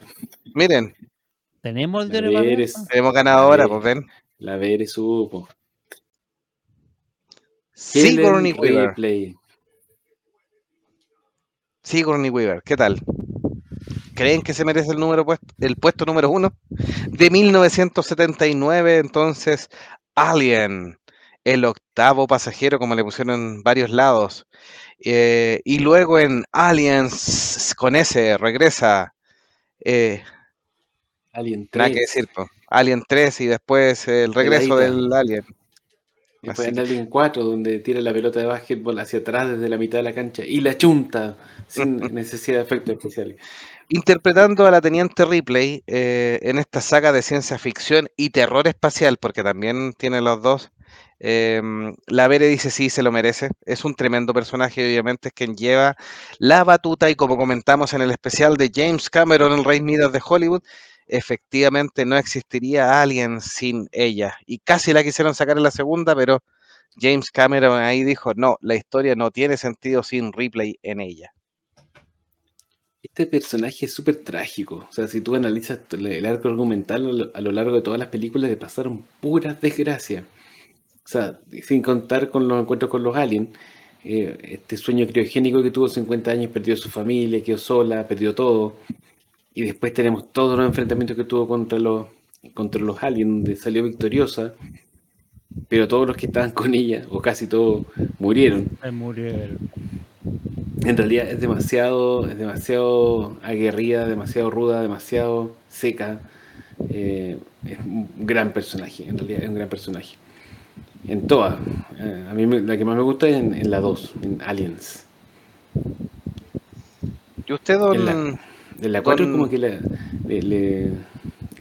Miren, ¿Tenemos La de tenemos ganadora, pues ven. La Vere supo. Sigourney Weaver. Sigourney Weaver, ¿qué tal? ¿Creen que se merece el número puesto, el puesto número uno? De 1979, entonces, Alien, el octavo pasajero, como le pusieron en varios lados. Eh, y luego en Aliens, con ese, regresa, eh, Alien 3. nada que decir, po. Alien 3 y después el regreso del Alien. Después en Alien 4, donde tira la pelota de básquetbol hacia atrás desde la mitad de la cancha y la chunta sin necesidad de efectos especiales. interpretando a la teniente Ripley eh, en esta saga de ciencia ficción y terror espacial, porque también tiene los dos. em, la Vere dice sí, se lo merece. Es un tremendo personaje, obviamente, es quien lleva la batuta y como comentamos en el especial de James Cameron, el Rey Midas de Hollywood, efectivamente no existiría alguien sin ella. Y casi la quisieron sacar en la segunda, pero James Cameron ahí dijo, no, la historia no tiene sentido sin Ripley en ella. Este personaje es súper trágico. O sea, si tú analizas el arco argumental a lo, a lo largo de todas las películas, le pasaron puras desgracias. O sea, sin contar con los encuentros con los aliens, eh, este sueño criogénico que tuvo 50 años, perdió su familia, quedó sola, perdió todo. Y después tenemos todos los enfrentamientos que tuvo contra los, contra los aliens, donde salió victoriosa. Pero todos los que estaban con ella, o casi todos, murieron. Se murieron. En realidad es demasiado, es demasiado aguerrida, demasiado ruda, demasiado seca. Eh, es un gran personaje, en realidad es un gran personaje. En todas. Eh, a mí me- la que más me gusta es en, en la 2, en Aliens. ¿Y usted, don, la, en la 4 Don- como que la- le, le-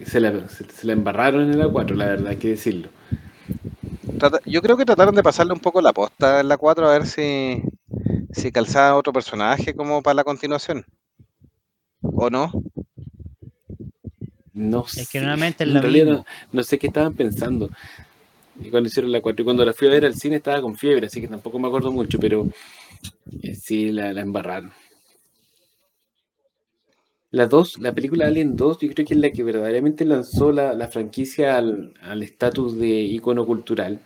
se, la, se, se la embarraron en la 4, la verdad hay que decirlo. Trata- yo creo que trataron de pasarle un poco la posta en la 4 a ver si, si calzaba otro personaje como para la continuación. ¿O no? No Es que sé. es En lo realidad no sé qué estaban pensando. Y cuando hicieron la 4 y cuando la fui a ver al cine estaba con fiebre, así que tampoco me acuerdo mucho, pero eh, sí la, la embarraron. La 2, la película Alien 2, yo creo que es la que verdaderamente lanzó la, la franquicia al al estatus de ícono cultural.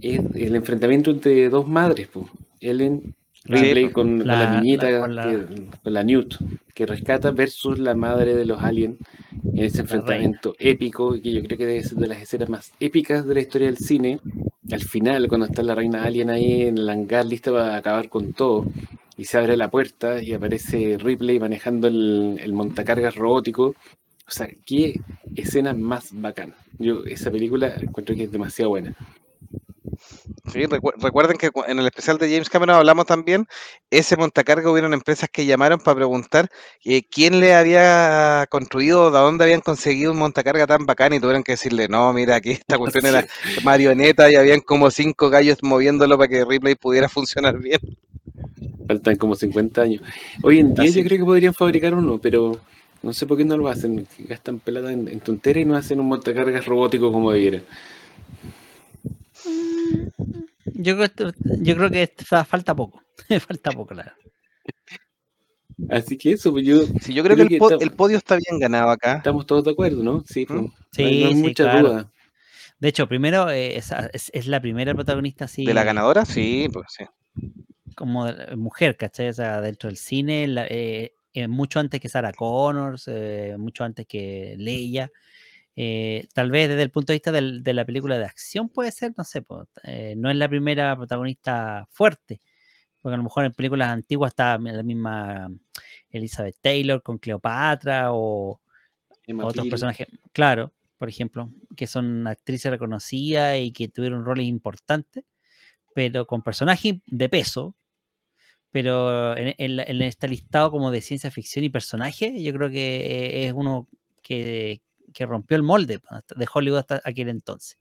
Es el enfrentamiento entre dos madres, pues. Ellen Ripley con, con la- niñita, la- con la- que- con la Newt, que rescata versus la madre de los aliens en ese enfrentamiento épico, que yo creo que debe ser de las escenas más épicas de la historia del cine. Al final, cuando está la reina alien ahí en el hangar lista para acabar con todo, y se abre la puerta y aparece Ripley manejando el, el montacargas robótico. O sea, qué escena más bacana. Yo esa película encuentro que es demasiado buena. Sí, recu- recuerden que en el especial de James Cameron hablamos también, ese montacarga hubieron empresas que llamaron para preguntar eh, quién le había construido, de dónde habían conseguido un montacarga tan bacán y tuvieron que decirle, no, mira, aquí esta cuestión era marioneta y habían como cinco gallos moviéndolo para que Ripley pudiera funcionar bien. Faltan como 50 años. Hoy en día Así yo creo que podrían fabricar uno, pero no sé por qué no lo hacen. Gastan pelada en, en tonteras y no hacen un montacargas robótico como debiera. Yo creo, yo creo que falta poco. falta poco, la verdad. Así que eso, pues yo Sí, yo creo, Creo que, que el, po- está- el podio está bien ganado acá. estamos todos de acuerdo, ¿no? Sí, pues, ¿Mm? no hay- no hay Sí, sí, mucha claro. duda. De hecho, primero eh, es, es- es la primera protagonista así ¿De la ganadora? Sí, pues sí. como la- mujer, ¿cachai? O sea, dentro del cine, la- eh, eh, mucho antes que Sarah Connors, eh, mucho antes que Leia. Eh, tal vez desde el punto de vista del- de la película de acción puede ser, no sé, eh, no es la primera protagonista fuerte, Porque a lo mejor en películas antiguas está la misma Elizabeth Taylor con Cleopatra o Emma otros personajes, claro, por ejemplo, que son actrices reconocidas y que tuvieron roles importantes, pero con personajes de peso. Pero en, en este listado como de ciencia ficción y personajes, yo creo que es uno que, que rompió el molde de Hollywood hasta aquel entonces.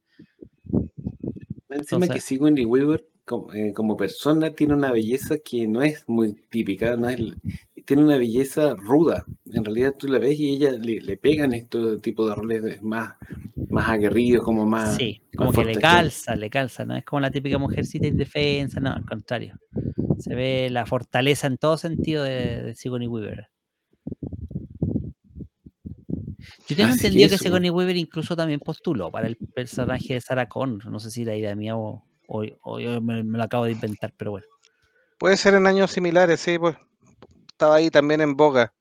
Encima que Sigourney Weaver como, eh, como persona tiene una belleza que no es muy típica, no es, tiene una belleza ruda. En realidad tú la ves y ella le, le pegan estos tipos de roles más, más aguerridos, como más... Sí, más como que le calza, le calza, no es como la típica mujercita indefensa, no, al contrario. Se ve la fortaleza en todo sentido de, de Sigourney Weaver. Yo tengo entendido que eso, Sigourney Weaver incluso también postuló para el personaje de Sarah Connor. No sé si la idea mía o, o- o yo me, me lo acabo de inventar, pero bueno. Puede ser en años similares, sí, pues estaba ahí también en boga.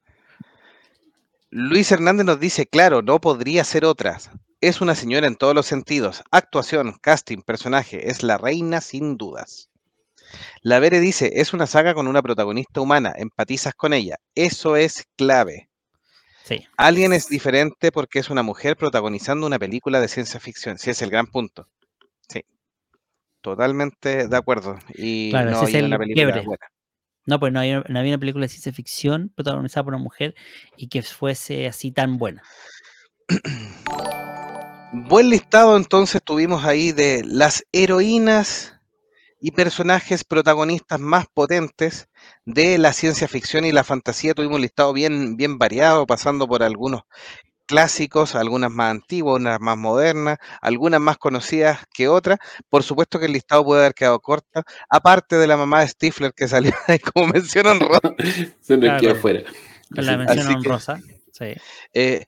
Luis Hernández nos dice, claro, no podría ser otras. Es una señora en todos los sentidos. Actuación, casting, personaje, es la reina sin dudas. La Vere dice, es una saga con una protagonista humana, empatizas con ella. Eso es clave. Sí, Alien es diferente porque es una mujer protagonizando una película de ciencia ficción. Sí, es el gran punto. Sí. Totalmente de acuerdo. Y Claro, no hay una el película quiebre. buena. no, pues no había, no había una película de ciencia ficción protagonizada por una mujer y que fuese así tan buena. Buen listado entonces tuvimos ahí de las heroínas y personajes protagonistas más potentes de la ciencia ficción y la fantasía. Tuvimos un listado bien, bien variado, pasando por algunos clásicos, algunas más antiguas, unas más modernas, algunas más conocidas que otras. Por supuesto que el listado puede haber quedado corto, aparte de la mamá de Stifler que salió ahí como mencionan Se nos Claro, quedó claro. fuera. Con la que- honrosa. Sí. Eh,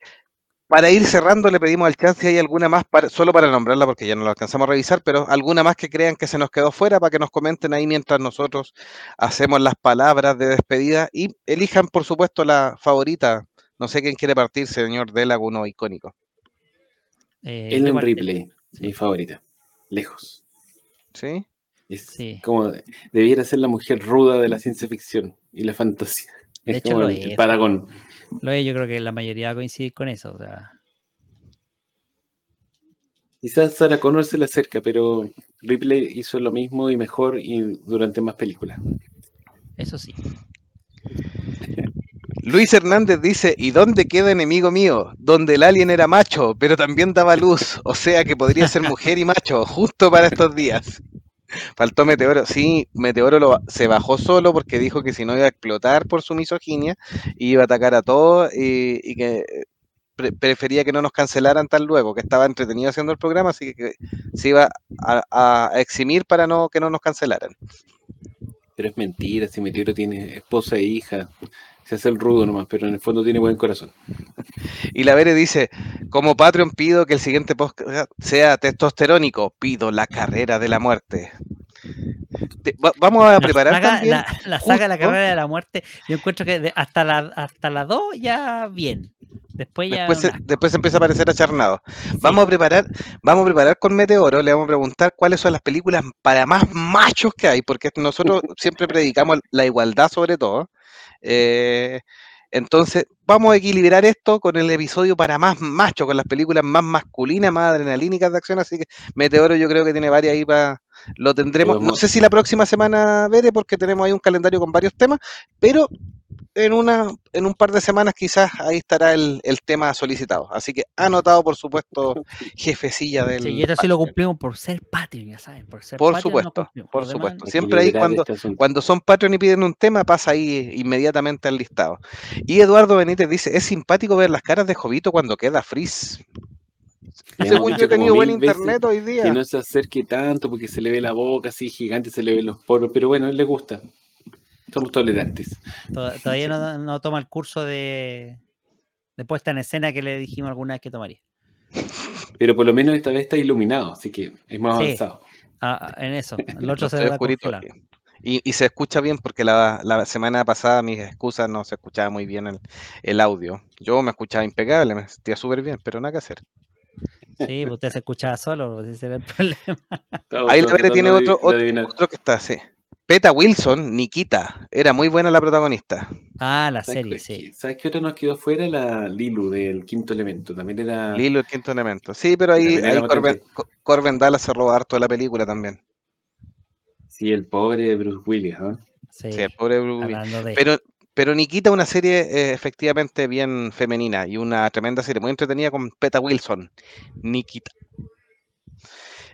para ir cerrando, le pedimos al chance si hay alguna más, para- solo para nombrarla porque ya no la alcanzamos a revisar, pero alguna más que crean que se nos quedó fuera para que nos comenten ahí mientras nosotros hacemos las palabras de despedida y elijan, por supuesto, la favorita. No sé quién quiere partir, señor de Laguno icónico. Eh, Ellen Ripley, mi favorita. Lejos. ¿Sí? Es Sí. como debiera ser la mujer ruda de la ciencia ficción y la fantasía. De Es hecho, como lo el, el es. paragón. Lo es, yo creo que la mayoría va a coincidir con eso. O sea, Quizás Sarah Connor se le acerca, pero Ripley hizo lo mismo y mejor y durante más películas. eso sí. Luis Hernández dice, ¿y dónde queda enemigo mío? Donde el alien era macho, pero también daba luz, o sea que podría ser mujer y macho, justo para estos días. Faltó Meteoro, sí, Meteoro se bajó solo porque dijo que si no iba a explotar por su misoginia, iba a atacar a todos y, que pre- prefería que no nos cancelaran tan luego, que estaba entretenido haciendo el programa, así que, que se iba a, a eximir para no que no nos cancelaran. Pero es mentira, si Meteoro tiene esposa e hija, se hace el rudo nomás, pero en el fondo tiene buen corazón. Y la Vere dice, como Patreon pido que el siguiente podcast sea testosterónico, pido la carrera de la muerte. Te- va- vamos a La preparar saga, también. la, la saga de la carrera de la muerte, yo encuentro que de- hasta la hasta la 2 ya bien. Después ya. Después, se, después se empieza a parecer acharnado. Sí. Vamos a preparar, vamos a preparar con Meteoro, le vamos a preguntar cuáles son las películas para más machos que hay, porque nosotros siempre predicamos la igualdad sobre todo. Eh, entonces, vamos a equilibrar esto con el episodio para más machos, con las películas más masculinas, más adrenalínicas de acción, así que Meteoro yo creo que tiene varias ahí para... Lo tendremos, no sé si la próxima semana, Vere, porque tenemos ahí un calendario con varios temas, pero en, una, en un par de semanas quizás ahí estará el, el tema solicitado. Así que anotado, por supuesto, jefecilla del... Sí, y esto sí lo cumplimos por ser Patreon, ya saben. Por ser Por Patreon lo supuesto, por supuesto. Siempre ahí cuando, este cuando son Patreon y piden un tema, pasa ahí inmediatamente al listado. Y Eduardo Benítez dice, es simpático ver las caras de Jovito cuando queda frizz. Según yo he tenido buen veces internet hoy día. Que no se acerque tanto porque se le ve la boca así gigante, se le ven los poros, pero bueno, a él le gusta. Somos tolerantes. to- todavía no, no toma el curso de, de puesta en escena que le dijimos alguna vez que tomaría. Pero por lo menos esta vez está iluminado, así que es más Sí. avanzado. Ah, ah, en eso. El otro se sé, le va a oscurito, congelar. Y, y se escucha bien porque la, la semana pasada mis excusas no se escuchaba muy bien el, el audio. Yo me escuchaba impecable, me sentía súper bien, pero nada que hacer. Sí, pues usted se escuchaba solo, pues ese era el problema. Ahí la Vere tiene otro, otro, que está, sí. Peta Wilson, Nikita, era muy buena la protagonista. Ah, la ¿Sabes serie, sí. ¿Sabes qué otra nos quedó fuera? La Lilu del quinto elemento. También era. Lilo, el quinto elemento. Sí, pero ahí, ahí. Corben, Co- Corben Dallas se robó harto de la película también. Sí, el pobre Bruce Willis. ¿ah? Sí, Sí, el pobre Bruce Willis. hablando de... Pero, pero Nikita una serie eh, efectivamente bien femenina y una tremenda serie, muy entretenida con Peta Wilson. Nikita.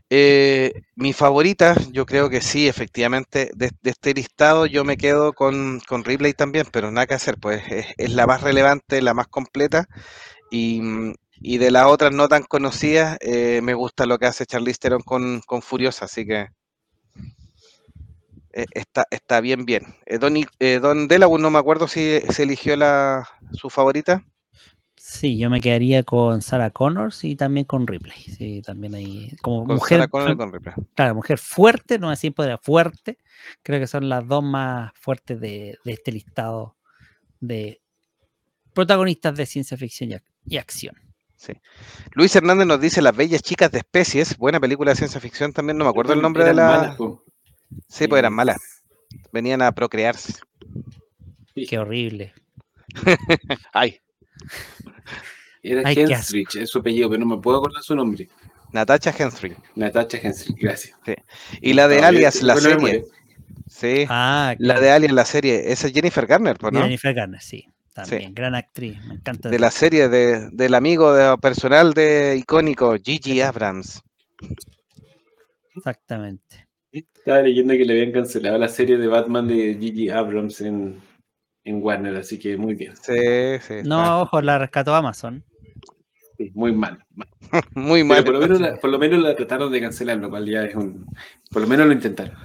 Eh, mi favorita, yo creo que sí, efectivamente, de, este listado yo me quedo con, con Ripley también, pero nada que hacer, pues es, la más relevante, la más completa y, y de las otras no tan conocidas, eh, me gusta lo que hace Charlize Theron con, con Furiosa, así que eh, está, está bien, bien. Eh, Don, eh, Don Delaware, no me acuerdo si se eligió la, su favorita. Sí, yo me quedaría con Sarah Connors y también con Ripley. Sí, también ahí. Como Con mujer, Sarah con Ripley. claro, mujer fuerte, no así podría fuerte. Creo que son las dos más fuertes de, de este listado de protagonistas de ciencia ficción y, ac- y acción. Luis Hernández nos dice Las Bellas Chicas de Especies, buena película de ciencia ficción también, no me acuerdo el nombre de la... malas. Sí, pues eran malas, venían a procrearse. Qué horrible. Ay, Era Ay, es su apellido, pero no me puedo acordar su nombre. Natacha Henstry. Natasha Henstridge, gracias. Y la de bien, Alias, se la serie. memoria. Sí, Ah, la de Alias, la serie. Esa es Jennifer Garner, pues, ¿no? Jennifer Garner, sí. También, gran actriz. Me encanta. De la serie de, del amigo de- personal de icónico Gigi Abrams. Exactamente. Estaba leyendo que le habían cancelado la serie de Batman de Gigi Abrams en, en Warner, así que muy bien. Sí, sí. está No, ojo, la rescató Amazon. Sí, muy mal. mal. Muy Pero mal. por lo, menos la, por lo menos la trataron de cancelar, lo cual ya es un. Por lo menos lo intentaron.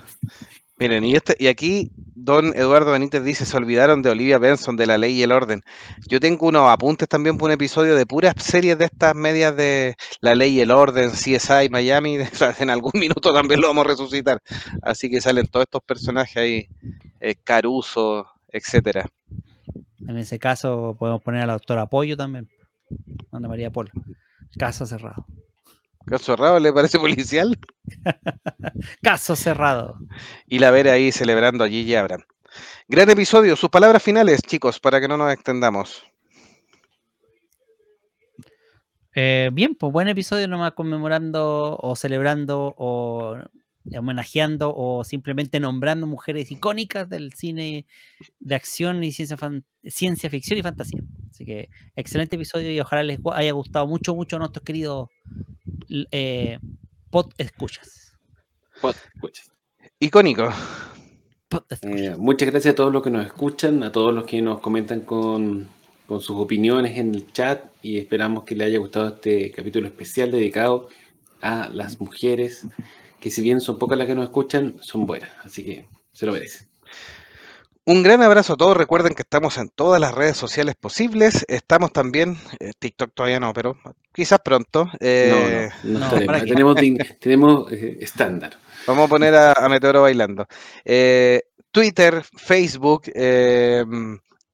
Miren, y, este, y aquí don Eduardo Benítez dice, se olvidaron de Olivia Benson, de La Ley y el Orden. Yo tengo unos apuntes también por un episodio de puras series de estas medias de La Ley y el Orden, CSI, Miami, en algún minuto también lo vamos a resucitar. Así que salen todos estos personajes ahí, eh, Caruso, etcétera. En ese caso, podemos poner a la doctora Apoyo también. Ana María Polo. Caso cerrado. Caso raro, ¿le parece policial? Caso cerrado. Y la ver ahí celebrando a Gigi Abrams. Gran episodio, sus palabras finales, chicos, para que no nos extendamos. Eh, bien, pues buen episodio nomás conmemorando o celebrando o homenajeando o simplemente nombrando mujeres icónicas del cine de acción y ciencia, fan- ciencia ficción y fantasía. Así que excelente episodio y ojalá les haya gustado mucho, mucho a nuestros queridos eh, pod escuchas. Pod- escucha. Icónico. Pod escuchas. Eh, muchas gracias a todos los que nos escuchan, a todos los que nos comentan con, con sus opiniones en el chat y esperamos que les haya gustado este capítulo especial dedicado a las mujeres, que si bien son pocas las que nos escuchan, son buenas, así que se lo merecen. Un gran abrazo a todos. Recuerden que estamos en todas las redes sociales posibles. Estamos también, eh, TikTok todavía no, pero quizás pronto. eh, no, no, no, tenemos, tenemos eh, estándar. Vamos a poner a, a Meteoro bailando. Eh, Twitter, Facebook, eh,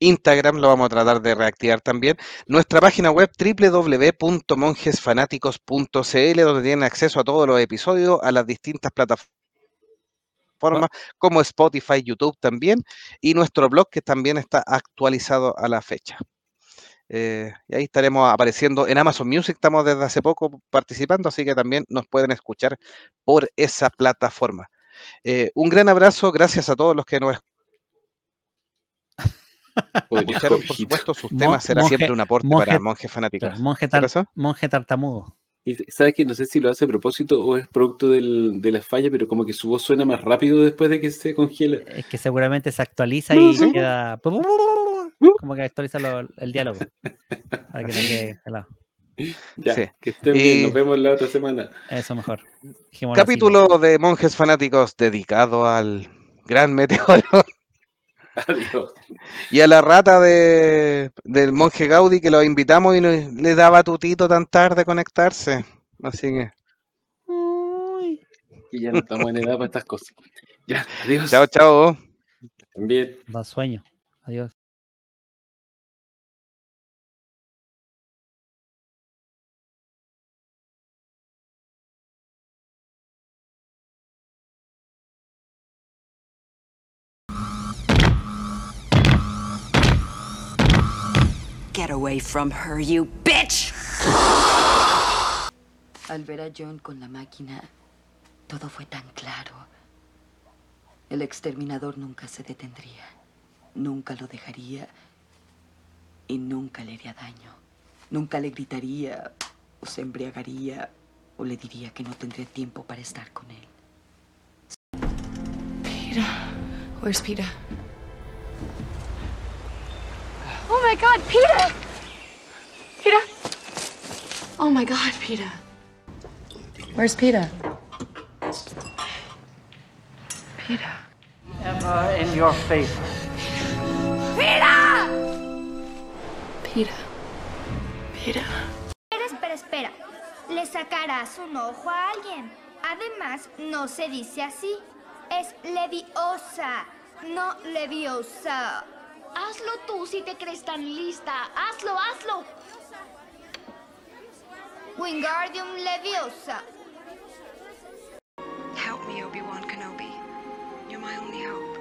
Instagram lo vamos a tratar de reactivar también. Nuestra página web www.monjesfanáticos.cl donde tienen acceso a todos los episodios, a las distintas plataformas como Spotify, YouTube también, y nuestro blog que también está actualizado a la fecha. Eh, y ahí estaremos apareciendo en Amazon Music, estamos desde hace poco participando, así que también nos pueden escuchar por esa plataforma. Eh, un gran abrazo, gracias a todos los que nos Podría Por supuesto, sus Mon- temas será monje- siempre un aporte monje- para monjes fanáticos. Monje, ¿Qué tar- monje tartamudo. Y sabes que no sé si lo hace a propósito o es producto del- de la falla, pero como que su voz suena más rápido después de que se congela. Es que seguramente se actualiza y queda. Como que actualiza lo- el diálogo. Para que no quede pelado. Ya, Sí. que estén Y- bien, nos vemos la otra semana. Eso mejor. Así, Capítulo de monjes fanáticos dedicado al gran meteoro Adiós. y a la rata de, del monje Gaudí que lo invitamos y nos- le daba tutito tan tarde conectarse. Así que, Uy. Y ya no estamos en edad para estas cosas. Ya, adiós. chao, chao. También. Da sueño. Adiós. Get away from her, you bitch! Al ver a John con la máquina, todo fue tan claro. El exterminador nunca se detendría, nunca lo dejaría y nunca le haría daño. Nunca le gritaría o se embriagaría o le diría que no tendría tiempo para estar con él. Peter. Where's Peter? Oh my god, Peter! Peter! Oh my god, Peter. Where's Peter? Peter. Emma, in your face. Peter! Peter. Peter. Espera, espera, espera. Le sacarás un ojo a alguien. Además, no se dice así. Es leviosa, no leviosa. Hazlo tú si te crees tan lista. Hazlo, hazlo. Wingardium leviosa. Help me, Obi-Wan Kenobi. You're my only hope.